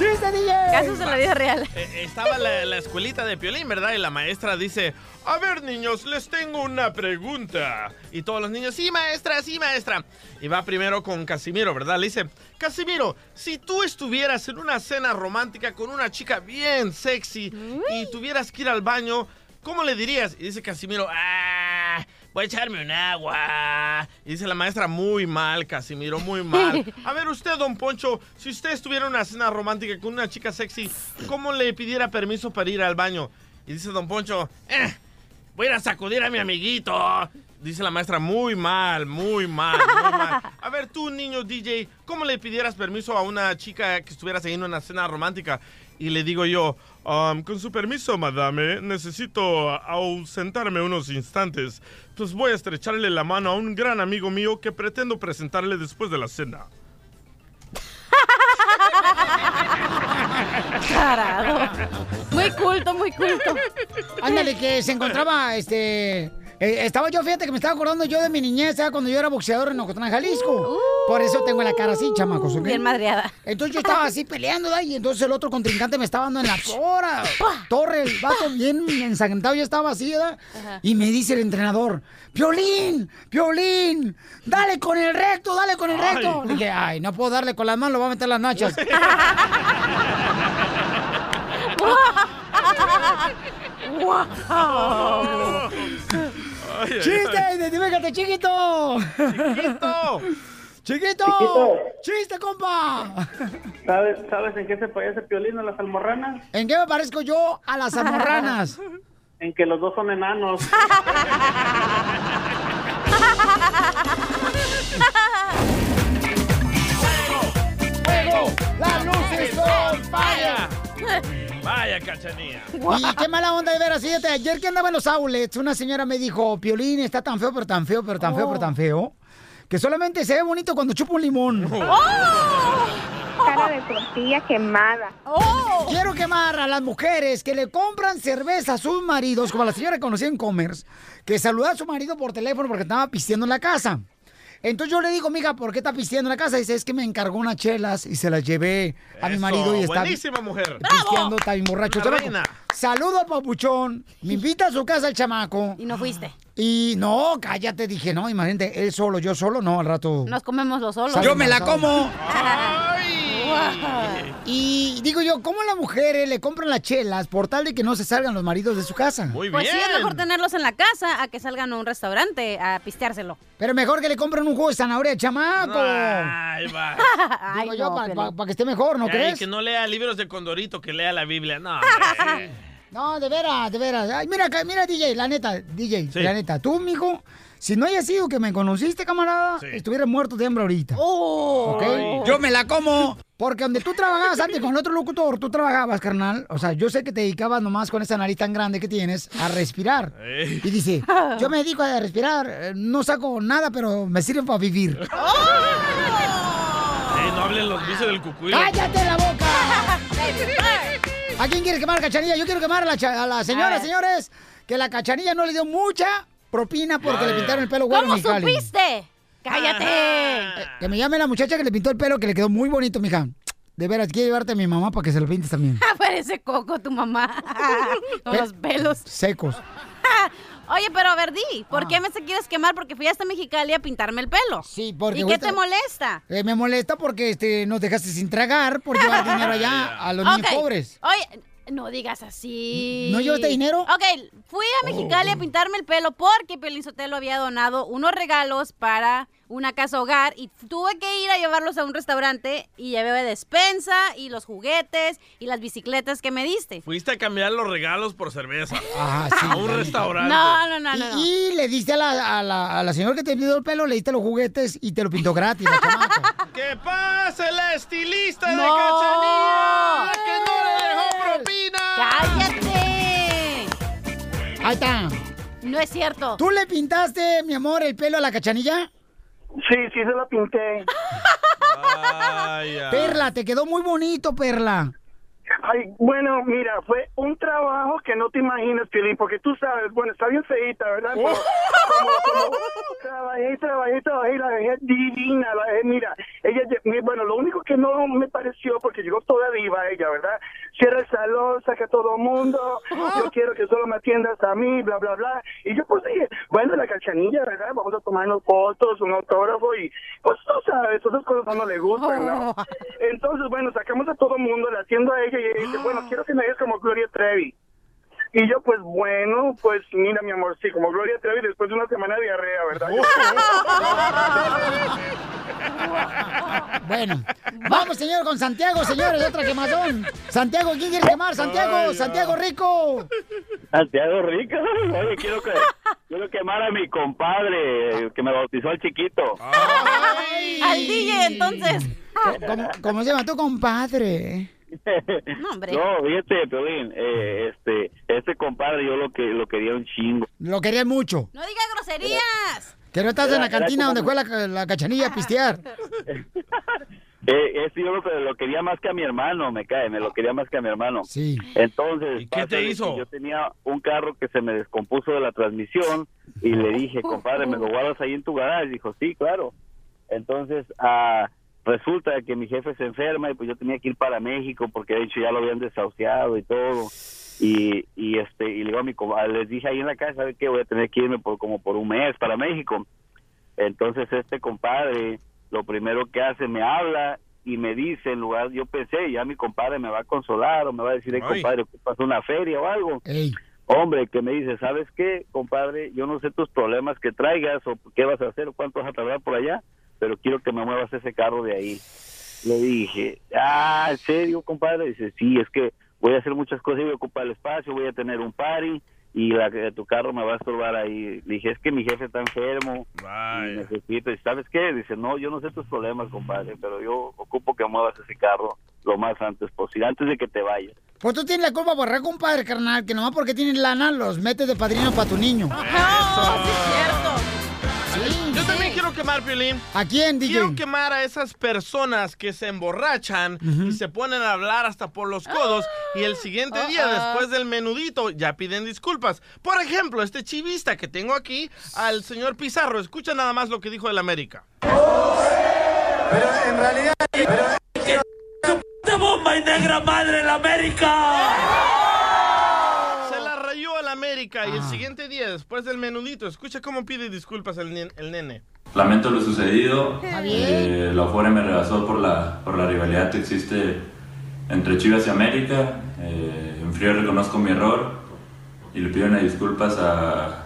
¡Chiste, DJ! Casos de la vida real. Eh, estaba la, la escuelita de Piolín, ¿verdad? Y la maestra dice, a ver niños, les tengo una pregunta. Y todos los niños, sí maestra, sí maestra. Y va primero con Casimiro, ¿verdad? Le dice, Casimiro, si tú estuvieras en una cena romántica con una chica bien sexy y tuvieras que ir al baño, ¿cómo le dirías? Y dice Casimiro, ah, voy a echarme un agua. Y dice la maestra, muy mal, Casimiro, muy mal. A ver usted, don Poncho, si usted estuviera en una cena romántica con una chica sexy, ¿cómo le pidiera permiso para ir al baño? Y dice don Poncho, eh, voy a ir a sacudir a mi amiguito. Dice la maestra, muy mal, muy mal, muy mal. A ver, tú, niño DJ, ¿cómo le pidieras permiso a una chica que estuviera en una cena romántica? Y le digo yo, "Um, con su permiso, madame, necesito ausentarme unos instantes. Pues voy a estrecharle la mano a un gran amigo mío que pretendo presentarle después de la cena. Tarado. Muy culto, muy culto. Ándale, que se encontraba, este... eh, estaba yo, fíjate que me estaba acordando yo de mi niñez, ¿sabes? Cuando yo era boxeador en Ocotlán, Jalisco. Por eso tengo la cara así, chamacos, ¿ok? Bien madreada. Entonces yo estaba así peleando, ¿verdad? Y entonces el otro contrincante me estaba dando en la hora. Torre, el vato bien ensangrentado, ya estaba así, ¿verdad? Y me dice el entrenador, Piolín, Piolín, dale con el recto, dale con el recto. Le dije, ay, no puedo darle con las manos, lo voy a meter las nachas. ay, ¡Chiste! ay. ¡Identifícate, chiquito! ¡Chiquito! ¡Chiquito! Chiquito. ¡Chiste, compa! ¿Sabes, ¿Sabes en qué se parece Piolín a las almorranas? ¿En qué me parezco yo a las almorranas? En que los dos son enanos. ¡Fuego! ¡Las luces son falla! Vaya, cachanía. Y qué mala onda de ver así. Ayer que andaba en los outlets, una señora me dijo, Piolín está tan feo, pero tan feo, pero tan feo, pero tan feo, que solamente se ve bonito cuando chupa un limón. Cara de tortilla quemada. Quiero quemar a las mujeres que le compran cerveza a sus maridos, como la señora que conocí en Commerce, que saludó a su marido por teléfono porque estaba pisteando en la casa. Entonces yo le digo, mija, ¿por qué está pisteando en la casa? Dice, es que me encargó unas chelas y se las llevé a mi marido y está buenísima mujer. pisteando, está bien borracho. Una chamaco. reina. Saludo al papuchón, me invita a su casa el chamaco. Y no fuiste. Y no, cállate, dije, no, imagínate, él solo, yo solo, no, al rato. Nos comemos los solos. Yo me la como. Y digo yo, ¿cómo las mujeres le compran las chelas por tal de que no se salgan los maridos de su casa? Muy Pues sí, es mejor tenerlos en la casa a que salgan a un restaurante a pisteárselo. Pero mejor que le compren un jugo de zanahoria, chamaco. Ay, va. Digo Ay, yo, no, para que esté mejor, ¿no Ay, crees? que no lea libros de Condorito, que lea la Biblia. No. No, de veras, de veras. Ay, mira, mira, DJ, la neta, DJ, Sí. la neta, tú, mijo, si no haya sido que me conociste, camarada, estuviera muerto de hambre ahorita. Oh. Yo me la como. Porque donde tú trabajabas antes con el otro locutor, tú trabajabas, carnal. O sea, yo sé que te dedicabas nomás con esa nariz tan grande que tienes a respirar. Ey. Y dice, yo me dedico a respirar, eh, no saco nada, pero me sirve para vivir. Ey, no hablen los vicios del cucuy. ¡Cállate la boca! ¿A quién quieres quemar, cachanilla? Yo quiero quemar a la, a la señora, ver. señores, que la cachanilla no le dio mucha propina porque le pintaron el pelo güero ¿Cómo supiste? ¡Cállate! Eh, Que me llame la muchacha que le pintó el pelo, que le quedó muy bonito, mija. De veras, quiero llevarte a mi mamá para que se lo pintes también. Parece coco tu mamá. Con los pelos. Secos. Oye, pero a ver, di, ¿por qué me se quieres quemar? Porque fui hasta Mexicali a pintarme el pelo. Sí, porque ¿Y qué te molesta? Eh, me molesta porque este, nos dejaste sin tragar por llevar dinero allá a los niños Ok, pobres. Oye, no digas así. ¿No llevaste dinero? Ok, fui a Mexicali a pintarme el pelo porque Pelín Sotelo había donado unos regalos para una casa hogar y tuve que ir a llevarlos a un restaurante y llevé despensa y los juguetes y las bicicletas que me diste. Fuiste a cambiar los regalos por cerveza. Ah, sí. A un restaurante. No, no, no, y, no. y le diste a la, a, la, a la señora que te pidió el pelo, le diste los juguetes y te lo pintó gratis, la. ¡Que pase la estilista de. Cachanilla! ¡La que no le dejó propina! ¡Cállate! Ahí está. No es cierto. ¿Tú le pintaste, mi amor, el pelo a la cachanilla? Sí, sí se lo pinté. Vaya. Perla, te quedó muy bonito, Perla. Ay, bueno, mira, fue un trabajo que no te imaginas, Piolín, porque tú sabes, bueno, está bien feita, ¿verdad? Pero como, como, Trabajé, trabajé, trabajé la dejé divina, la dejé, mira, ella, bueno, lo único que no me pareció, porque llegó toda diva ella, ¿verdad? Cierra el salón, saca a todo mundo, yo quiero que solo me atiendas a mí, bla, bla, bla. Y yo pues dije, bueno, la cachanilla, ¿verdad? Vamos a tomarnos fotos, un autógrafo y pues tú sabes, esas cosas a uno le gustan, ¿no? Entonces, bueno, sacamos a todo mundo, la atiendo a ella y ella dice, bueno, quiero que me digas como Gloria Trevi. Y yo, pues bueno, pues mira, mi amor, sí, como Gloria Trevi después de una semana de diarrea, ¿verdad? Bueno, vamos, señor, con Santiago, señores, otra quemadón. Santiago, ¿quién quiere quemar? Santiago, Ay, Santiago Rico. Santiago Rico. Oye, quiero, que, quiero quemar a mi compadre el que me bautizó al chiquito. Al DJ, entonces. ¿Cómo, cómo se llama tu compadre? No, hombre. No, fíjate, Piolín, eh, este, este compadre yo lo que lo quería un chingo. Lo quería mucho. No digas groserías. Que no estás en la cantina como- donde fue la, la cachanilla a pistear. Eh, este yo lo, lo quería más que a mi hermano, me cae, me lo quería más que a mi hermano. Sí. Entonces, qué pasa te hizo? Yo tenía un carro que se me descompuso de la transmisión y le dije, compadre, ¿me lo guardas ahí en tu garage? Dijo, sí, claro. Entonces, ah, resulta que mi jefe se enferma y pues yo tenía que ir para México porque de hecho ya lo habían desahuciado y todo. Y, y este y le digo a mi les dije ahí en la casa, ¿sabe qué? Voy a tener que irme por como por un mes para México. Entonces este compadre lo primero que hace me habla y me dice en lugar, yo pensé, ya mi compadre me va a consolar o me va a decir, "Eh, Ay. compadre, ¿qué pasó una feria o algo? Hombre, que me dice, ¿sabes qué, compadre? Yo no sé tus problemas que traigas o qué vas a hacer o cuánto vas a tardar por allá, pero quiero que me muevas ese carro de ahí. Le dije, ah, ¿en serio, compadre? Dice, sí, es que voy a hacer muchas cosas y voy a ocupar el espacio, voy a tener un party y la, que- tu carro me va a estorbar ahí. Le dije, es que mi jefe está enfermo y necesito. ¿Y sabes qué? Dice, no, yo no sé tus problemas, compadre, pero yo ocupo que muevas ese carro lo más antes posible, antes de que te vayas. Pues tú tienes la culpa por re, compadre, carnal, que nomás porque tienes lana los metes de padrino para tu niño. Yo también quiero quemar, Piolín. ¿A quién, DJ? Quiero quemar a esas personas que se emborrachan y se ponen a hablar hasta por los codos y el siguiente día, Ah. después del menudito, ya piden disculpas. Por ejemplo, este chivista que tengo aquí, al señor Pizarro. Escucha nada más lo que dijo el América. Pero en realidad. ¡Puta bomba y negra madre en la América! América Ah. y el siguiente día, después del menudito, escucha cómo pide disculpas el, el nene. Lamento lo sucedido. Eh, la Afore me rebasó por la, por la rivalidad que existe entre Chivas y América. Eh, en frío reconozco mi error y le pido una disculpas a,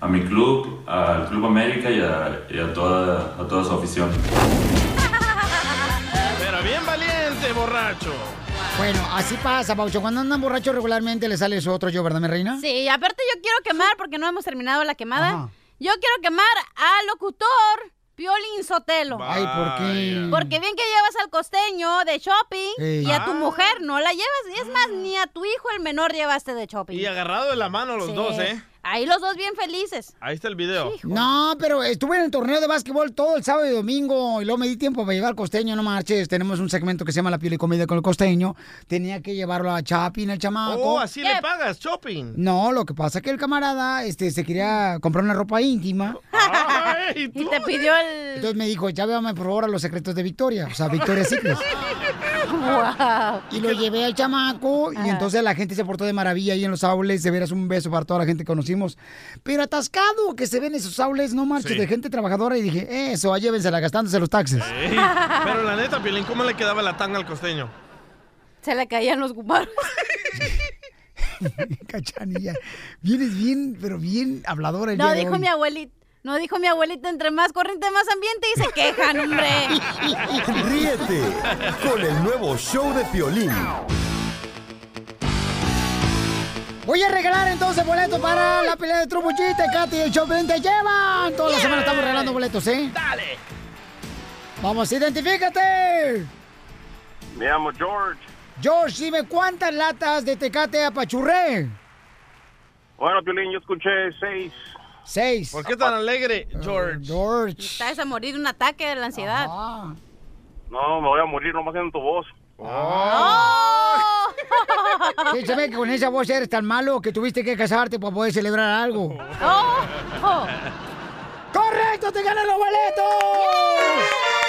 a mi club, al Club América y a, y a toda, a toda su afición. Pero bien valiente, borracho. Bueno, así pasa, Paucho. Cuando andan borrachos regularmente le sale su otro yo, ¿verdad, mi reina? Sí, y aparte yo quiero quemar, porque no hemos terminado la quemada. Ajá. Yo quiero quemar al locutor Piolín Sotelo. Ay, ¿por qué? Porque bien que llevas al costeño de shopping Ey. y a tu Ah. mujer no la llevas. Y es más, ni a tu hijo el menor llevaste de shopping. Y agarrado de la mano los Sí. dos, ¿eh? Ahí los dos bien felices. Ahí está el video. No, pero estuve en el torneo de básquetbol todo el sábado y domingo y luego me di tiempo para llevar al costeño, no marches. Tenemos un segmento que se llama La piel y comida con el costeño. Tenía que llevarlo a Chapin, el chamaco. Oh, así le pagas, shopping. No, lo que pasa es que el camarada este, se quería comprar una ropa íntima. y te pidió el... Entonces me dijo, ya véame por favor a los secretos de Victoria, o sea, Victoria Secret. Wow. Y lo llevé al chamaco y entonces la gente se portó de maravilla ahí en los aules. De veras un beso para toda la gente que conocimos. Pero atascado que se ven esos aules, no marches, Sí. de gente trabajadora. Y dije, eso, llévensela gastándose los taxes. Pero la neta, Piolín, ¿cómo le quedaba la tanga al costeño? Se le caían los gumaros. Cachanilla. Vienes bien, pero bien habladora el No, día de dijo hoy. mi abuelita. No, dijo mi abuelita, entre más corriente, más ambiente y se quejan, hombre. Ríete con el nuevo show de Piolín. Voy a regalar entonces boletos para la pelea de Trumpuchita, Katy y el Choplin te llevan. Toda la semana estamos regalando boletos, ¿eh? Dale. Vamos, identifícate. Me llamo George. George, dime cuántas latas de tecate apachurré. Bueno, Piolín, yo escuché seis. Seis. ¿Por qué tan alegre, George? George. Estás a morir de un ataque de la ansiedad. No, me voy a morir nomás en tu voz. ¡Oh! Sí, ve que con esa voz eres tan malo que tuviste que casarte para poder celebrar algo. ¡Oh! ¡Oh! ¡Con ¡Correcto! ¡Te ganan los boletos!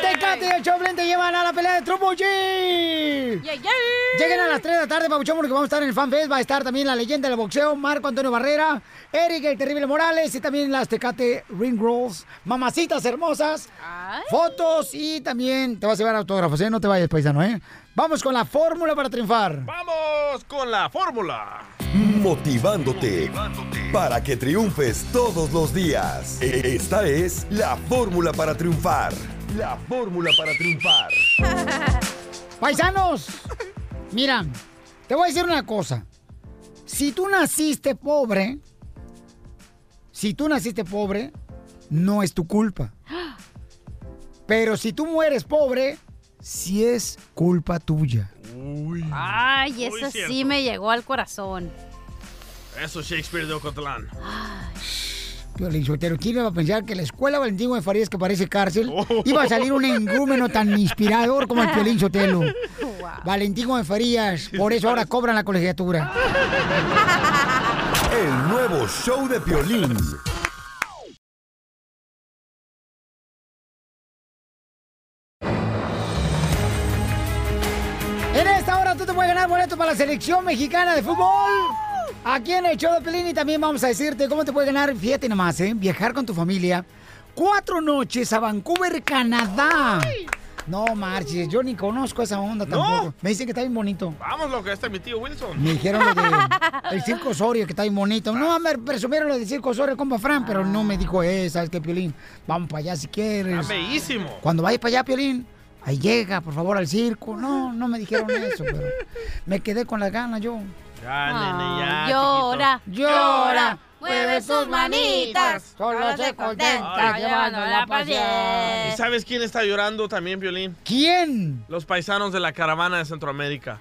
Tecate y el Choplin te llevan a la pelea de Triple G. Lleguen a las 3 de la tarde, Pabuchón, porque vamos a estar en el FanFest. Va a estar también la leyenda del boxeo, Marco Antonio Barrera, Eric el Terrible Morales y también las Tecate Ring Rolls, mamacitas hermosas, fotos y también te vas a llevar autógrafos, ¿eh? No te vayas, paisano, ¿eh? Vamos con la fórmula para triunfar. ¡Vamos con la fórmula! Motivándote para que triunfes todos los días. E- Esta es la fórmula para triunfar. La fórmula para triunfar. Paisanos, mira, te voy a decir una cosa. Si tú naciste pobre, si tú naciste pobre, no es tu culpa. Pero si tú mueres pobre, sí es culpa tuya. Ay, eso sí me llegó al corazón. Eso es Shakespeare de Ocotlán. Piolín Sotelo, ¿quién iba a pensar que la escuela Valentín de Farías, que parece cárcel, Oh. iba a salir un engúmeno tan inspirador como el Piolín Sotelo? Valentín de Farías, por eso ahora cobran la colegiatura. El nuevo show de Piolín. En esta hora tú te puedes ganar boletos para la selección mexicana de fútbol. Aquí en el show de Pelín y también vamos a decirte cómo te puedes ganar, fíjate nomás, ¿eh? Viajar con tu familia. Cuatro noches a Vancouver, Canadá. No marches, yo ni conozco esa onda tampoco. Me dicen que está bien bonito. Vamos, loco, este es mi tío Wilson. Me dijeron lo de el Circo Osorio, que está bien bonito. No, me presumieron lo del Circo Osorio, compa Fran, pero no me dijo, eh, ¿sabes qué, Piolín? Vamos para allá si quieres. Está bellísimo. Cuando vayas para allá, Piolín, ahí llega, por favor, al circo. No, no me dijeron eso, pero me quedé con las ganas yo. Ya, nene, ya. Llora, chiquito. llora, mueve sus manitas. Solo se contenta Ay, llevándola pa' ¿Y sabes quién está llorando también, Violín? ¿Quién? Los paisanos de la caravana de Centroamérica.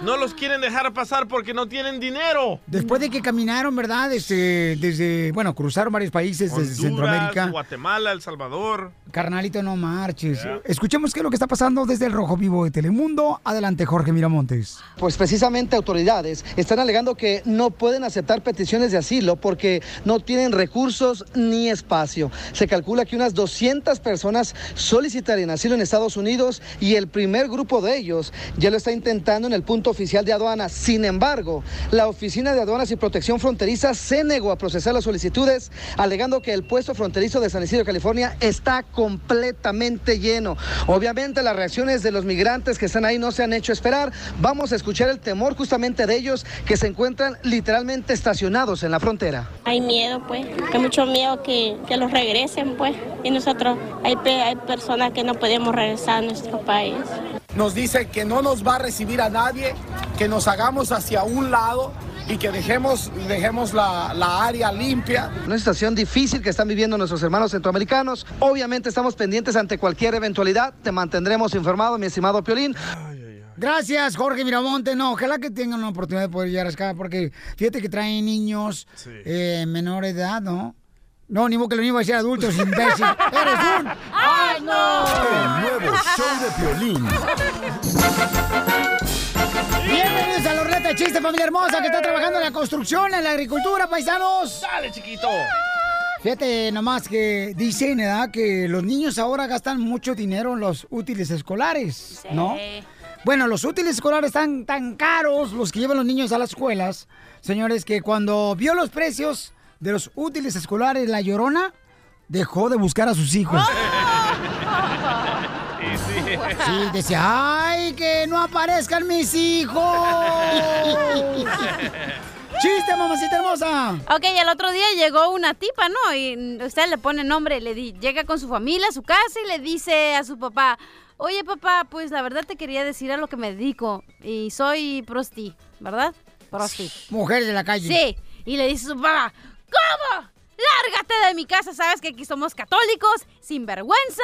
No los quieren dejar pasar porque no tienen dinero. Después de que caminaron, ¿verdad? Desde, desde bueno, cruzaron varios países desde Centroamérica. Guatemala, El Salvador. Carnalito, no marches. Escuchemos qué es lo que está pasando desde el Rojo Vivo de Telemundo. Adelante, Jorge Miramontes. Pues precisamente autoridades están alegando que no pueden aceptar peticiones de asilo porque no tienen recursos ni espacio. Se calcula que unas 200 personas solicitarían asilo en Estados Unidos y el primer grupo de ellos ya lo está intentando en el punto oficial de aduanas. Sin embargo, la Oficina de Aduanas y Protección Fronteriza se negó a procesar las solicitudes, alegando que el puesto fronterizo de San Isidro, California, está completamente lleno. Obviamente las reacciones de los migrantes que están ahí no se han hecho esperar. Vamos a escuchar el temor justamente de ellos que se encuentran literalmente estacionados en la frontera. Hay miedo, pues, hay mucho miedo que, que los regresen, pues. Y nosotros, hay, hay personas que no podemos regresar a nuestro país. Nos dice que no nos va a recibir a nadie, que nos hagamos hacia un lado y que dejemos, dejemos la, la área limpia. Una situación difícil que están viviendo nuestros hermanos centroamericanos. Obviamente estamos pendientes ante cualquier eventualidad. Te mantendremos informado, mi estimado Piolín. Gracias, Jorge Miramonte. No, ojalá que tengan una oportunidad de poder llegar acá, porque fíjate que traen niños eh, menores de edad, ¿no? No, ni modo que los niños vayan a ser adultos, imbécil. ¡Eres un! ¡Ay, no! El nuevo show de Piolín. Bienvenidos a los retos de chiste, familia hermosa, que está trabajando en la construcción, en la agricultura, paisanos. Dale, chiquito. Fíjate nomás que dicen, ¿verdad? Que los niños ahora gastan mucho dinero en los útiles escolares, ¿no? Bueno, los útiles escolares están tan caros, los que llevan los niños a las escuelas, señores, que cuando vio los precios de los útiles escolares, la llorona dejó de buscar a sus hijos. Sí, decía, ¡ay, que no aparezcan mis hijos! ¡Chiste, mamacita hermosa! Ok, el otro día llegó una tipa, ¿no? Y usted le pone nombre, le di- llega con su familia a su casa y le dice a su papá, oye papá, pues la verdad te quería decir a lo que me dedico y soy prosti, ¿verdad? Prosti. Mujer de la calle. Sí, y le dice a su papá, ¿cómo? Lárgate de mi casa, sabes que aquí somos católicos, sin vergüenza.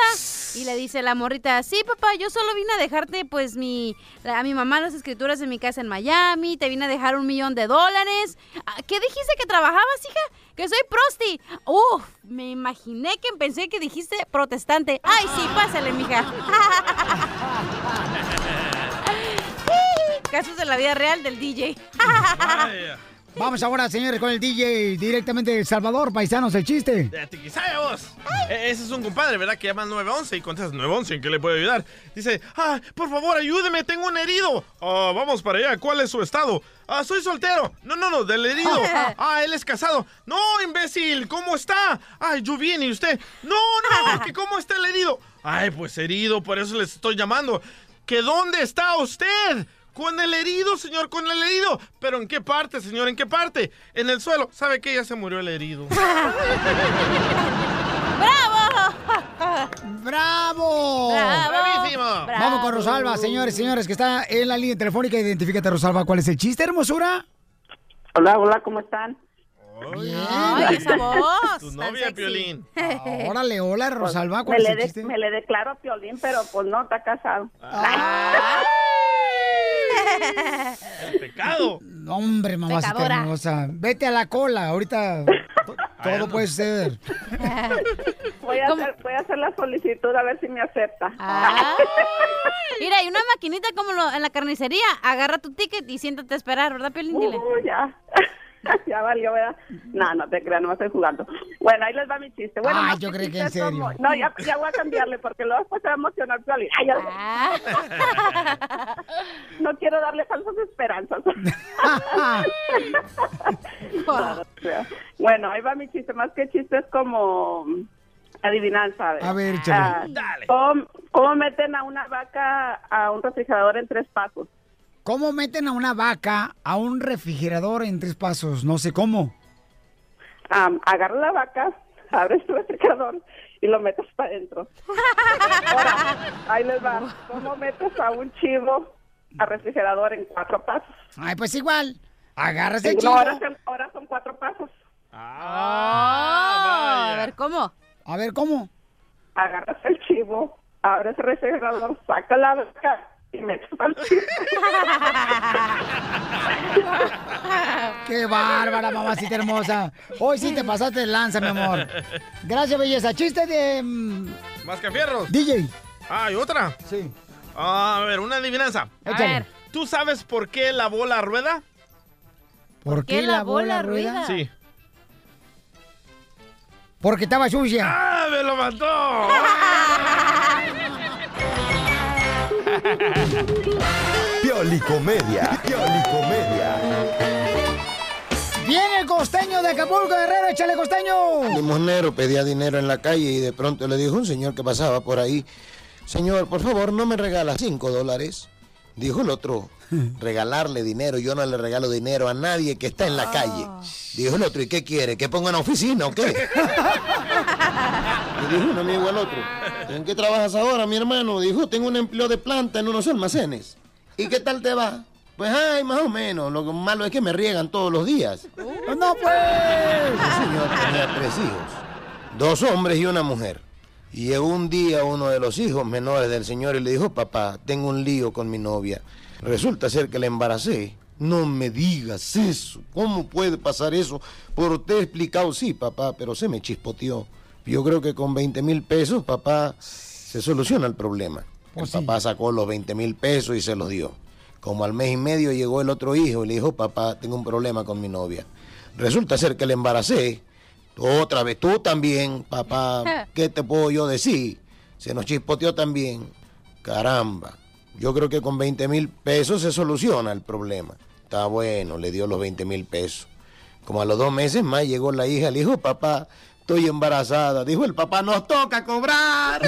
Y le dice la morrita, sí, papá, yo solo vine a dejarte, pues, mi, a mi mamá las escrituras de mi casa en Miami, te vine a dejar un millón de dólares. Ah, ¿Qué dijiste que trabajabas, hija? Que soy prosti. Uf, me imaginé que pensé que dijiste protestante. Ay, sí, pásale, mija. Casos de la vida real del DJ. Vamos ahora, señores, con el DJ directamente de El Salvador, paisanos, el chiste. De Atiquizaya, vos. E- Ese es un compadre, ¿verdad? Que llama 911 y contestas 911, ¿en qué le puedo ayudar? Dice, ah, por favor, ayúdeme, tengo un herido. Ah, vamos para allá, ¿cuál es su estado? Ah, soy soltero. No, no, no, del herido. Ah, él es casado. No, imbécil, ¿cómo está? Ay, yo bien, ¿y usted? No, no, que cómo está el herido. Ay, pues herido, por eso les estoy llamando. ¿Que dónde está usted? Con el herido, señor, con el herido. ¿Pero en qué parte, señor? ¿En qué parte? En el suelo. ¿Sabe qué? Ya se murió el herido. ¡Bravo! ¡Bravísimo! Vamos con Rosalba, señores, señores, que está en la línea telefónica. Identifícate, Rosalba, ¿cuál es el chiste, hermosura? Hola, hola, ¿cómo están? Ay, esa voz. Tu novia, Piolín. Órale, hola, Rosalba, me ¿cuál es le, el de- chiste? me le declaro a Piolín, pero pues no, está casado. El pecado. No, hombre, mamacita hermosa. Vete a la cola, ahorita to- todo puede ser. Voy a, hacer, voy a hacer la solicitud a ver si me acepta. Ah. Mira, hay una maquinita como lo- en la carnicería. Agarra tu ticket y siéntate a esperar, ¿verdad, Piolín? Dile. Uh, ya. ya valió, ¿verdad? No, no te creas, no estoy jugando. Bueno, ahí les va mi chiste. Bueno, más yo creí que en como- serio. No, ya, ya voy a cambiarle porque luego después se va a emocionar. Ay, ya- no quiero darle falsas esperanzas. No, no bueno, ahí va mi chiste. Más que chiste es como adivinanza. A ver, échale. Ah, ¿cómo, cómo meten a una vaca a un refrigerador en tres pasos? ¿Cómo meten a una vaca a un refrigerador en tres pasos? No sé cómo. Am, agarras la vaca, abres el refrigerador y lo metes para adentro. Ahora, ahí les va. ¿Cómo metes a un chivo al refrigerador en cuatro pasos? Ay, pues igual. Agarras el No, chivo. ahora, son, ahora son cuatro pasos. Ah, a ver, ¿cómo? A ver, ¿cómo? Agarras el chivo, abres el refrigerador, sacas la vaca y. Qué bárbara, mamacita hermosa. Hoy sí te pasaste de lanza, mi amor. Gracias, belleza. Chiste de... mm, ¿Más que fierros? DJ. Ah, ¿y otra? Sí. Ah, a ver, una adivinanza. Échale. A ver. ¿Tú sabes por qué la bola rueda? ¿Por qué la bola rueda? Sí. Porque estaba sucia. ¡Ah, me lo mató! Piolicomedia. Piolicomedia. Viene el costeño de Acapulco, Guerrero. Échale, costeño. Limonero pedía dinero en la calle y de pronto le dijo un señor que pasaba por ahí, Señor, por favor, ¿no me regala cinco dólares? Dijo el otro, regalarle dinero, yo no le regalo dinero a nadie que está en la calle. Dijo el otro, ¿y qué quiere? ¿Que ponga una oficina o qué? Le dijo un amigo al otro, ¿en qué trabajas ahora, mi hermano? Dijo, tengo un empleo de planta en unos almacenes. ¿Y qué tal te va? Pues, ay, más o menos. Lo malo es que me riegan todos los días. ¡No, pues! El señor tenía tres hijos, dos hombres y una mujer. Y un día uno de los hijos menores del señor y le dijo, papá, tengo un lío con mi novia. Resulta ser que la embaracé. No me digas eso. ¿Cómo puede pasar eso? Por usted explicado, sí, papá, pero se me chispoteó. Yo creo que con 20 mil pesos, papá, se soluciona el problema. El papá sacó los 20 mil pesos y se los dio. Como al mes y medio llegó el otro hijo y le dijo, papá, tengo un problema con mi novia. Resulta ser que le embaracé. Otra vez, tú también, papá, ¿qué te puedo yo decir? Se nos chispoteó también. Caramba, yo creo que con 20 mil pesos se soluciona el problema. Está bueno, le dio los 20 mil pesos. Como a los dos meses más llegó la hija, le dijo, papá, estoy embarazada. Dijo el papá, nos toca cobrar.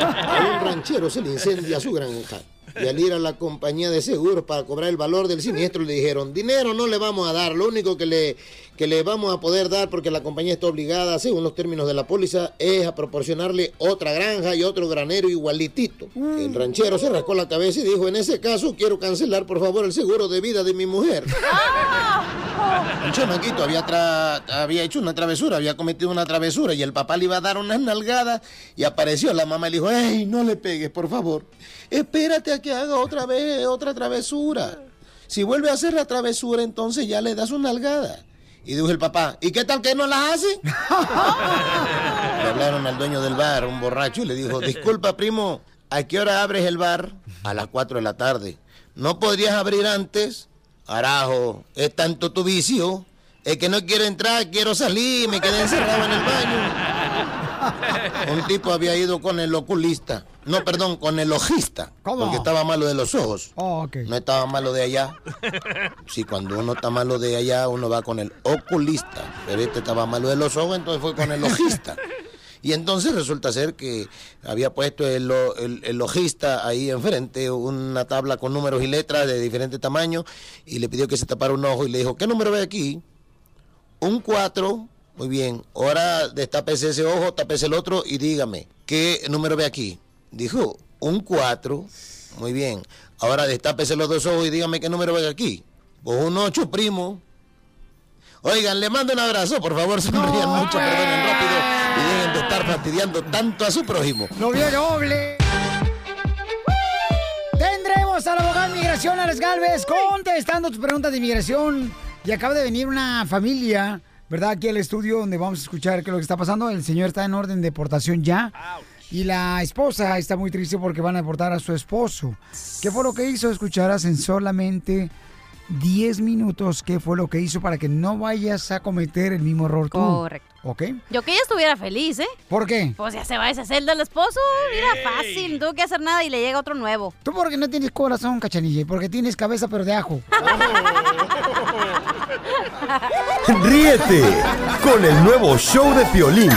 A un ranchero se le incendia su granja. Y al ir a la compañía de seguros para cobrar el valor del siniestro le dijeron, dinero no le vamos a dar, lo único que le, que le vamos a poder dar porque la compañía está obligada, según los términos de la póliza, es a proporcionarle otra granja y otro granero igualitito. El ranchero se rascó la cabeza y dijo, en ese caso quiero cancelar por favor el seguro de vida de mi mujer. Un chamaquito había, había hecho una travesura, había cometido una travesura y el papá le iba a dar unas nalgadas y apareció la mamá y le dijo, ¡Ey, no le pegues, por favor! Espérate a que haga otra vez otra travesura. Si vuelve a hacer la travesura, entonces ya le das una nalgada. Y dijo el papá, ¿y qué tal que no las hace? le hablaron al dueño del bar, un borracho, y le dijo, disculpa, primo, ¿a qué hora abres el bar? A las 4 de la tarde. ¿No podrías abrir antes? Arajo, es tanto tu vicio. Es que no quiero entrar, quiero salir, me quedé encerrado en el baño. Un tipo había ido con el oculista. No, perdón, con el ojista. ¿Cómo? Porque estaba malo de los ojos. Oh. No estaba malo de allá. Sí, cuando uno está malo de allá, uno va con el oculista. Pero este estaba malo de los ojos, entonces fue con el ojista. Y entonces resulta ser que había puesto el, o- el, el ojista ahí enfrente una tabla con números y letras de diferente tamaño y le pidió que se tapara un ojo y le dijo, ¿qué número ve aquí? Un 4. Muy bien. Ahora destápese ese ojo, tápese el otro y dígame, ¿qué número ve aquí? Dijo, un 4. Muy bien. Ahora destápese los dos ojos y dígame qué número ve aquí. Pues un 8, primo. Oigan, le mando un abrazo, por favor, sonrían mucho, perdonen rápido y dejen de estar fastidiando tanto a su prójimo. ¡Lo vio doble! Tendremos al abogado de inmigración, Alex Galvez, contestando tus preguntas de inmigración. Y acaba de venir una familia, ¿verdad? Aquí al estudio donde vamos a escuchar qué es lo que está pasando. El señor está en orden de deportación ya. Y la esposa está muy triste porque van a deportar a su esposo. ¿Qué fue lo que hizo? Escucharás en solamente 10 minutos qué fue lo que hizo para que no vayas a cometer el mismo error tú. Correcto. ¿Ok? Yo que ella estuviera feliz, ¿eh? ¿Por qué? Pues ya se va a deshacer del esposo. Mira, fácil. No tuvo que hacer nada y le llega otro nuevo. Tú porque no tienes corazón, cachanilla, y porque tienes cabeza pero de ajo. Ríete con el nuevo show de Piolín.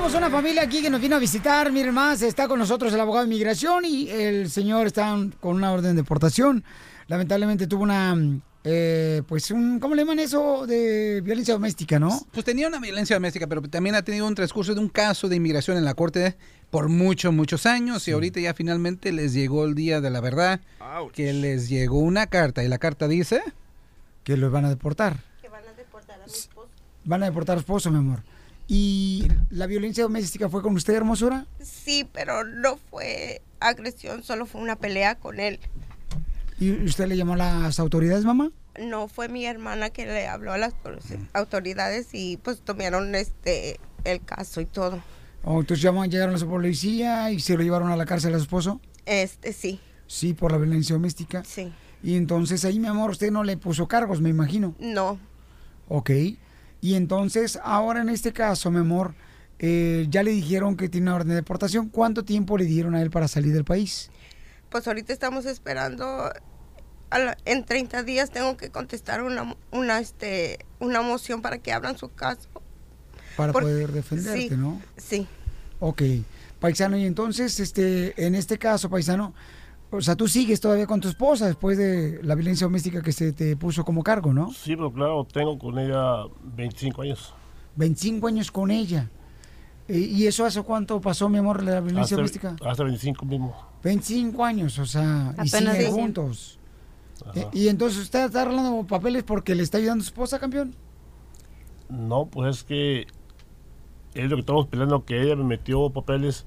Tenemos una familia aquí que nos vino a visitar. Miren más, está con nosotros el abogado de inmigración y el señor está con una orden de deportación. Lamentablemente tuvo una, eh, pues un, ¿cómo le llaman eso? De violencia doméstica, ¿no? Pues tenía una violencia doméstica, pero también ha tenido un transcurso de un caso de inmigración en la corte por muchos, muchos años y ahorita ya finalmente les llegó el día de la verdad, que les llegó una carta y la carta dice... Que los van a deportar. Van a deportar a su esposo, mi amor. ¿Y la violencia doméstica fue con usted, hermosura? Sí, pero no fue agresión, solo fue una pelea con él. ¿Y usted le llamó a las autoridades, mamá? No fue mi hermana que le habló a las autoridades y pues tomaron este el caso y todo. ¿O entonces llamó- llegaron a la policía y se lo llevaron a la cárcel a su esposo? Este sí, Sí, por la violencia doméstica. sí. Y entonces ahí, mi amor, usted no le puso cargos, me imagino. No, Ok. Y entonces, ahora en este caso, mi amor, eh, ya le dijeron que tiene una orden de deportación. ¿Cuánto tiempo le dieron a él para salir del país? pues ahorita estamos esperando a la- en 30 días tengo que contestar una una este una moción para que abran su caso. Para poder defenderte, sí, ¿no? Sí. Ok. Paisano, y entonces, este, en este caso, paisano, o sea, tú sigues todavía con tu esposa después de la violencia doméstica que se te puso como cargo, ¿no? Sí, pero claro, tengo con ella 25 años. 25 años con ella. Eh, ¿Y eso hace cuánto pasó, mi amor, la violencia Hace, doméstica? hace 25 mismo. 25 años, o sea, y Apenas siguen sí. juntos. Ajá. Eh, y entonces usted está arreglando papeles porque le está ayudando a su esposa, campeón. No, pues es que es lo que estamos peleando, que ella me metió papeles,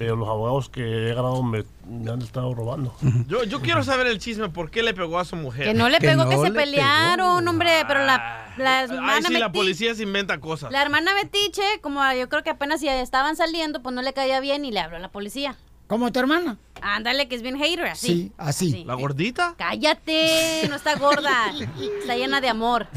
los abogados que he ganado me, me han estado robando. Yo, yo quiero saber el chisme, ¿por qué le pegó a su mujer? Que no le pegó, que se pelearon, hombre. Pero la, la Ay, hermana sí, la policía se inventa cosas. La hermana Metiche, como yo creo que apenas ya estaban saliendo, pues no le caía bien y le habló a la policía. ¿Como tu hermana? Ándale, que es bien hater, así. Sí, así. ¿La gordita? Cállate, no está gorda, está llena de amor.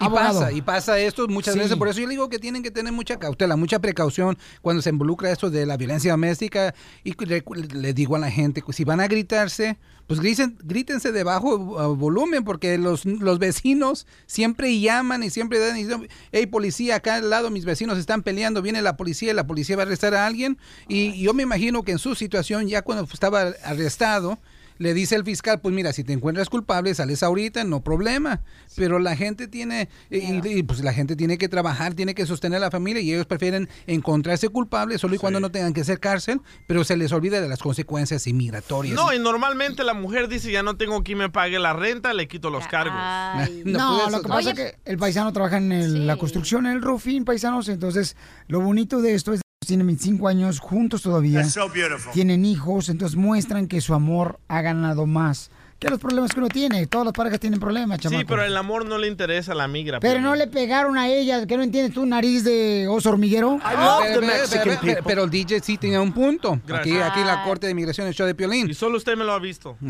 Y pasa, y pasa esto muchas Sí. veces, por eso yo digo que tienen que tener mucha cautela, mucha precaución cuando se involucra esto de la violencia doméstica. Y le, le digo a la gente, si van a gritarse, pues griten, grítense de bajo volumen porque los, los vecinos siempre llaman y siempre dan y dicen, hey policía, acá al lado mis vecinos están peleando, viene la policía, la policía va a arrestar a alguien y yo me imagino que en su situación ya cuando estaba arrestado, le dice el fiscal, pues mira, si te encuentras culpable, sales ahorita, no problema. Pero la gente tiene, y, y, pues la gente tiene que trabajar, tiene que sostener a la familia y ellos prefieren encontrarse culpable solo y cuando no tengan que hacer cárcel, pero se les olvida de las consecuencias inmigratorias. No, y normalmente la mujer dice, ya no tengo quien me pague la renta, le quito los cargos. No, lo que pasa es que el paisano trabaja en el- la construcción, en el roofing, paisanos. Entonces, lo bonito de esto es tienen 25 años juntos todavía. That's so beautiful. Tienen hijos, entonces muestran que su amor ha ganado más que los problemas que uno tiene. Todas las parejas tienen problemas, chamaco. Sí, pero el amor no le interesa a la migra. Pero no le pegaron a ella, que no entiendes tu nariz de oso hormiguero. Pero, pero, pero, pero- pero el DJ sí tenía un punto. Aquí, Gracias. aquí la Corte de Inmigración, el show de Piolín. Y solo usted me lo ha visto.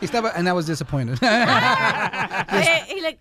Estaba, and I was disappointed. Oye, y le...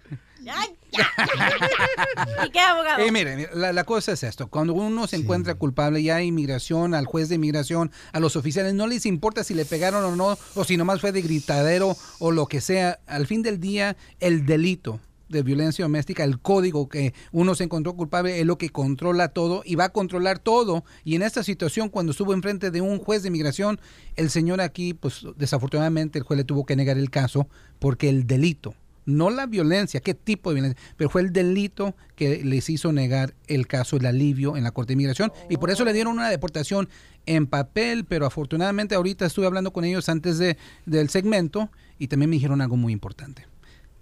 ¡Ay! ¿Y qué, abogado? Eh, mire, mire, la, la cosa es esto. Cuando uno se encuentra culpable, ya hay inmigración, al juez de inmigración, a los oficiales, no les importa si le pegaron o no, o si nomás fue de gritadero o lo que sea. Al fin del día, el delito de violencia doméstica, el código que uno se encontró culpable es lo que controla todo y va a controlar todo. Y en esta situación, cuando estuvo enfrente de un juez de inmigración, el señor aquí, pues desafortunadamente el juez le tuvo que negar el caso porque el delito no la violencia, qué tipo de violencia, pero fue el delito que les hizo negar el caso, el alivio en la Corte de Inmigración. Y por eso le dieron una deportación en papel, pero afortunadamente ahorita estuve hablando con ellos antes de, del segmento y también me dijeron algo muy importante.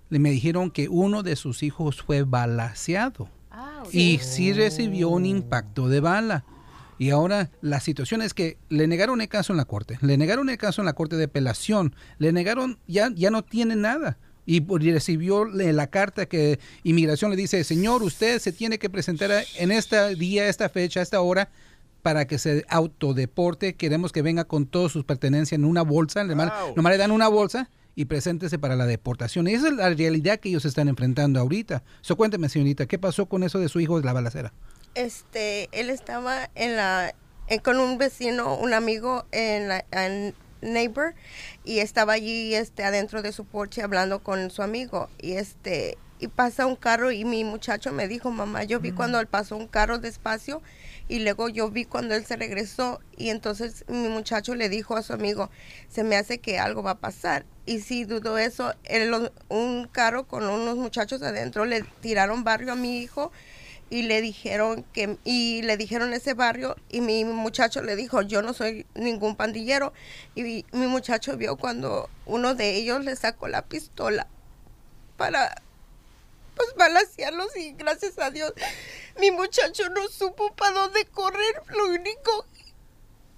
Le me dijeron que uno de sus hijos fue balaseado y sí recibió un impacto de bala. Y ahora la situación es que le negaron el caso en la corte, le negaron el caso en la corte de apelación, le negaron, ya, ya no tiene nada. Y y recibió la carta que inmigración le dice, señor, usted se tiene que presentar en este día, esta fecha, esta hora, para que se autodeporte. Queremos que venga con todas sus pertenencias en una bolsa. Nomás, nomás le dan una bolsa y preséntese para la deportación. Y esa es la realidad que ellos están enfrentando ahorita. So, cuénteme, señorita, ¿qué pasó con eso de su hijo de la balacera? Este, él estaba en la, en- con un vecino, un amigo en la en neighbor y estaba allí, este, adentro de su porche hablando con su amigo y este y pasa un carro y mi muchacho me dijo, mamá, yo vi cuando él pasó un carro despacio y luego yo vi cuando él se regresó y entonces mi muchacho le dijo a su amigo, se me hace que algo va a pasar. Y si dudó eso, él- un carro con unos muchachos adentro le tiraron barrio a mi hijo y le dijeron que y le dijeron ese barrio y mi muchacho le dijo yo no soy ningún pandillero y mi, muchacho vio cuando uno de ellos le sacó la pistola para pues balasearlos y gracias a Dios mi muchacho no supo para dónde correr. Lo único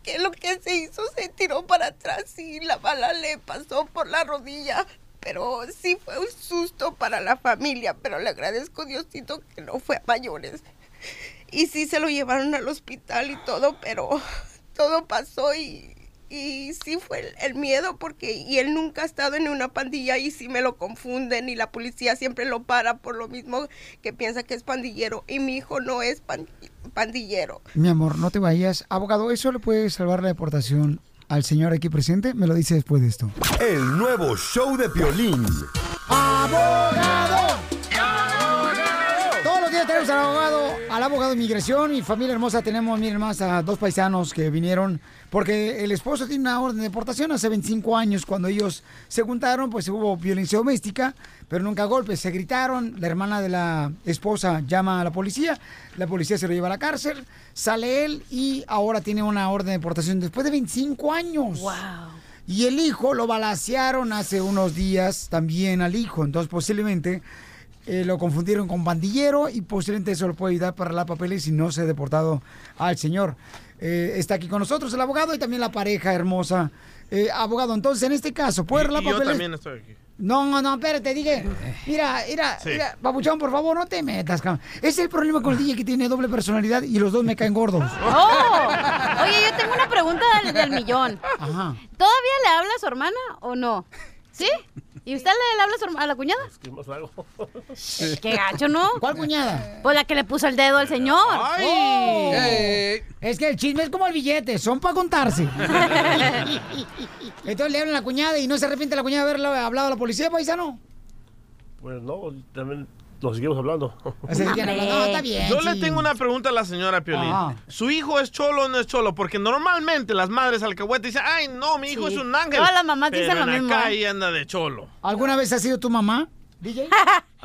que lo que se hizo se tiró para atrás y la bala le pasó por la rodilla pero sí fue un susto para la familia, pero le agradezco a Diosito que no fue a mayores. Y sí se lo llevaron al hospital y todo, pero todo pasó y, y sí fue el, miedo porque y él nunca ha estado en una pandilla y sí me lo confunden y la policía siempre lo para por lo mismo que piensa que es pandillero y mi hijo no es pan- pandillero. Mi amor, no te vayas. Abogado, ¿eso le puede salvar la deportación al señor aquí presente? Me lo dice después de esto. El nuevo show de Piolín. ¡Abogado! Tenemos al abogado, al abogado de inmigración y familia hermosa. Tenemos, miren más, a dos paisanos que vinieron porque el esposo tiene una orden de deportación hace 25 años. Cuando ellos se juntaron, pues hubo violencia doméstica, pero nunca golpes. Se gritaron, la hermana de la esposa llama a la policía, la policía se lo lleva a la cárcel, sale él y ahora tiene una orden de deportación después de 25 años. ¡Wow! Y el hijo lo balacearon hace unos días también al hijo. Entonces posiblemente eh, lo confundieron con pandillero y posiblemente eso lo puede ayudar para la papeles y no se ha deportado al señor. Eh, está aquí con nosotros el abogado y también la pareja hermosa. Eh, abogado, entonces en este caso, ¿puede Y- arreglar y yo papeles? también estoy aquí. No, no, espérate, dije. Mira, mira, Sí. mira, babuchón, por favor, no te metas, cabrón. Ese es el problema con el DJ que tiene doble personalidad y los dos me caen gordos. ¡Oh! Oye, yo tengo una pregunta del, del millón. Ajá. ¿Todavía le habla a su hermana o no? ¿Sí? ¿Y usted le, le habla a, su herma- a la cuñada? ¿Qué más hago? Qué gacho, ¿no? ¿Cuál cuñada? Pues la que le puso el dedo al señor. ¡Oh! Es que el chisme es como el billete, son para contarse. Entonces le hablan a la cuñada y no se arrepiente la cuñada de haberle hablado a la policía, paisano. Pues no, también nos seguimos hablando. No, está bien. Yo sí. le tengo una pregunta a la señora Piolín. ¿Su hijo es cholo o no es cholo? Porque normalmente las madres alcahuetes dicen, ay, no, mi hijo Sí. es un ángel. Todas las mamás Pero dicen lo mismo, acá ¿eh? ahí anda de cholo. ¿Alguna vez ha sido tu mamá, DJ?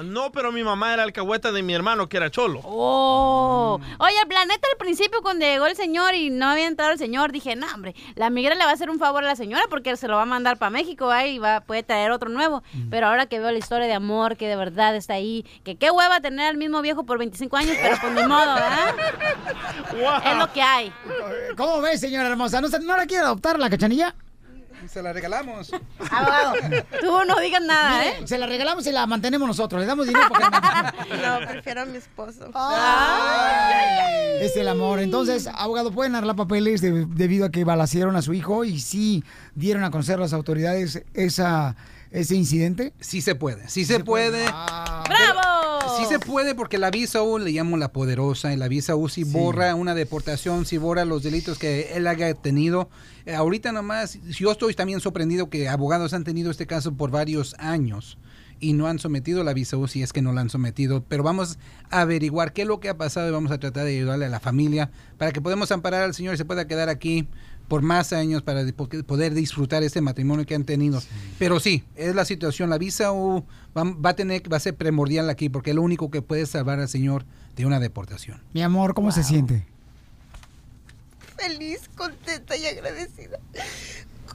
No, pero mi mamá era alcahueta de mi hermano que era cholo. Oh. Oye, el planeta al principio cuando llegó el señor y no había entrado el señor, dije, no, hombre, la migra le va a hacer un favor a la señora porque se lo va a mandar para México ¿eh? y va, puede traer otro nuevo. Pero ahora que veo la historia de amor que de verdad está ahí, que qué hueva tener al mismo viejo por 25 años, pero pues ni modo, ¿verdad? Es lo que hay. ¿Cómo ves, señora hermosa? ¿No, se- no la quiere adoptar la cachanilla? Se la regalamos. Abogado, tú no digas nada, Mire, ¿eh? Se la regalamos y la mantenemos nosotros. Le damos dinero para que No, prefiero a mi esposo. Es el amor. Entonces, abogado, ¿pueden arreglar papeles de- debido a que balacieron a su hijo y sí dieron a conocer a las autoridades esa, ese incidente? Sí se puede, sí se puede. ¡Bravo! Sí se pude porque la visa U le llamo la poderosa y la visa U si borra una deportación, si borra los delitos que él haya tenido. Eh, ahorita nomás, yo estoy también sorprendido que abogados han tenido este caso por varios años y no han sometido la visa U si es que no la han sometido. Pero vamos a averiguar qué es lo que ha pasado y vamos a tratar de ayudarle a la familia para que podamos amparar al señor y se pueda quedar aquí por más años para poder disfrutar este matrimonio que han tenido. Pero sí, es la situación. La visa U va, va a tener, va a ser primordial aquí porque es lo único que puede salvar al señor de una deportación. Mi amor, ¿cómo se siente? Feliz, contenta y agradecida.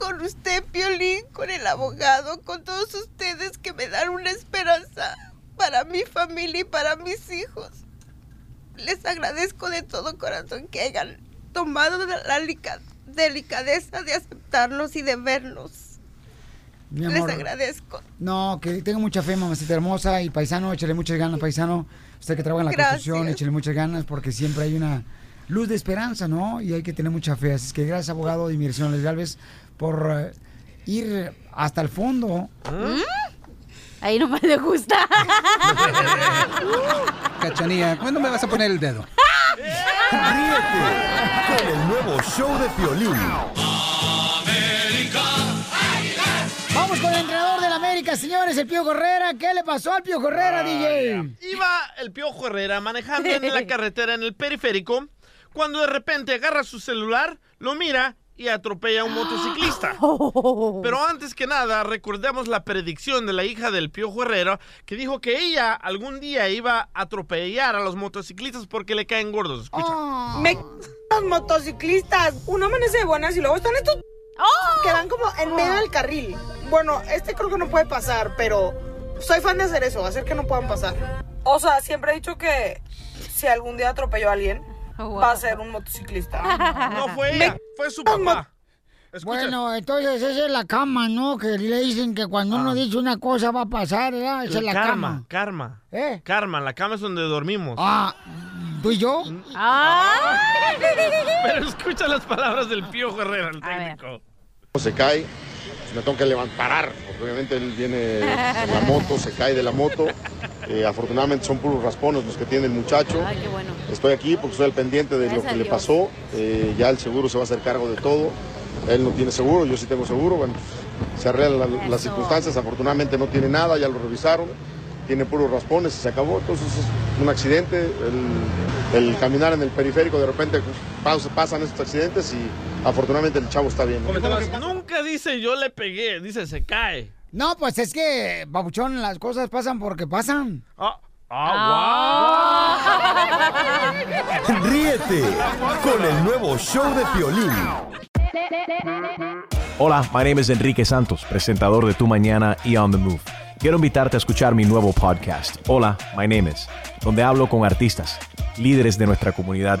Con usted, Piolín, con el abogado, con todos ustedes que me dan una esperanza para mi familia y para mis hijos. Les agradezco de todo corazón que hayan tomado la lica- delicadeza de aceptarnos y de vernos. Mi Les agradezco. No, que tenga mucha fe, mamacita hermosa. Y paisano, échale muchas ganas, paisano. Usted que trabaja en la Gracias. construcción, échale muchas ganas porque siempre hay una luz de esperanza, ¿no? Y hay que tener mucha fe. Así es que gracias, abogado de inmigración Alex Galvez, por eh, ir hasta el fondo. ¿Mm? Ahí nomás le gusta. Cachanilla, ¿cuándo me vas a poner el dedo? Ríete el nuevo show de Piolín. Vamos con el entrenador del América, señores, el Pío Correra. ¿Qué le pasó al Pío Correra, DJ? Iba el Piojo Herrera manejando en la carretera en el periférico cuando de repente agarra su celular, lo mira y atropella a un motociclista. Pero antes que nada, recordemos la predicción de la hija del Piojo Herrera que dijo que ella algún día iba a atropellar a los motociclistas porque le caen gordos. Escucha. Me los motociclistas. Uno amanece de buenas y luego están estos que van como en medio del carril. Bueno, este creo que no puede pasar, pero soy fan de hacer eso, hacer que no puedan pasar. O sea, siempre he dicho que si algún día atropello a alguien, va a ser un motociclista. No fue ella, fue su papá. Bueno, entonces esa es la cama, ¿no? Que le dicen que cuando uno dice una cosa va a pasar, ¿verdad? Esa es la karma, cama. karma. ¿Eh? Karma, la cama es donde dormimos. Ah, ¿tú y yo? Pero escucha las palabras del Piojo Herrera, el técnico. se cae, me tengo que levantar, porque obviamente él viene en la moto, se cae de la moto. Eh, afortunadamente son puros raspones los que tiene el muchacho. Ay, qué bueno. Estoy aquí porque estoy al pendiente de Gracias lo que a le pasó. Eh, ya el seguro se va a hacer cargo de todo. Él no tiene seguro, yo sí tengo seguro. Bueno, pues, se arreglan la- las circunstancias. Afortunadamente no tiene nada, ya lo revisaron. Tiene puros raspones y se acabó. Entonces es un accidente. El, el caminar en el periférico, de repente pas- pasan estos accidentes y afortunadamente el chavo está bien. Nunca dice yo le pegué, dice se cae. No, pues es que, babuchón, las cosas pasan porque pasan. Ah, Ríete con el nuevo show de Piolín. Hola, my name is Enrique Santos, presentador de Tu Mañana y On the Move. Quiero invitarte a escuchar mi nuevo podcast, Hola, my name is, donde hablo con artistas, líderes de nuestra comunidad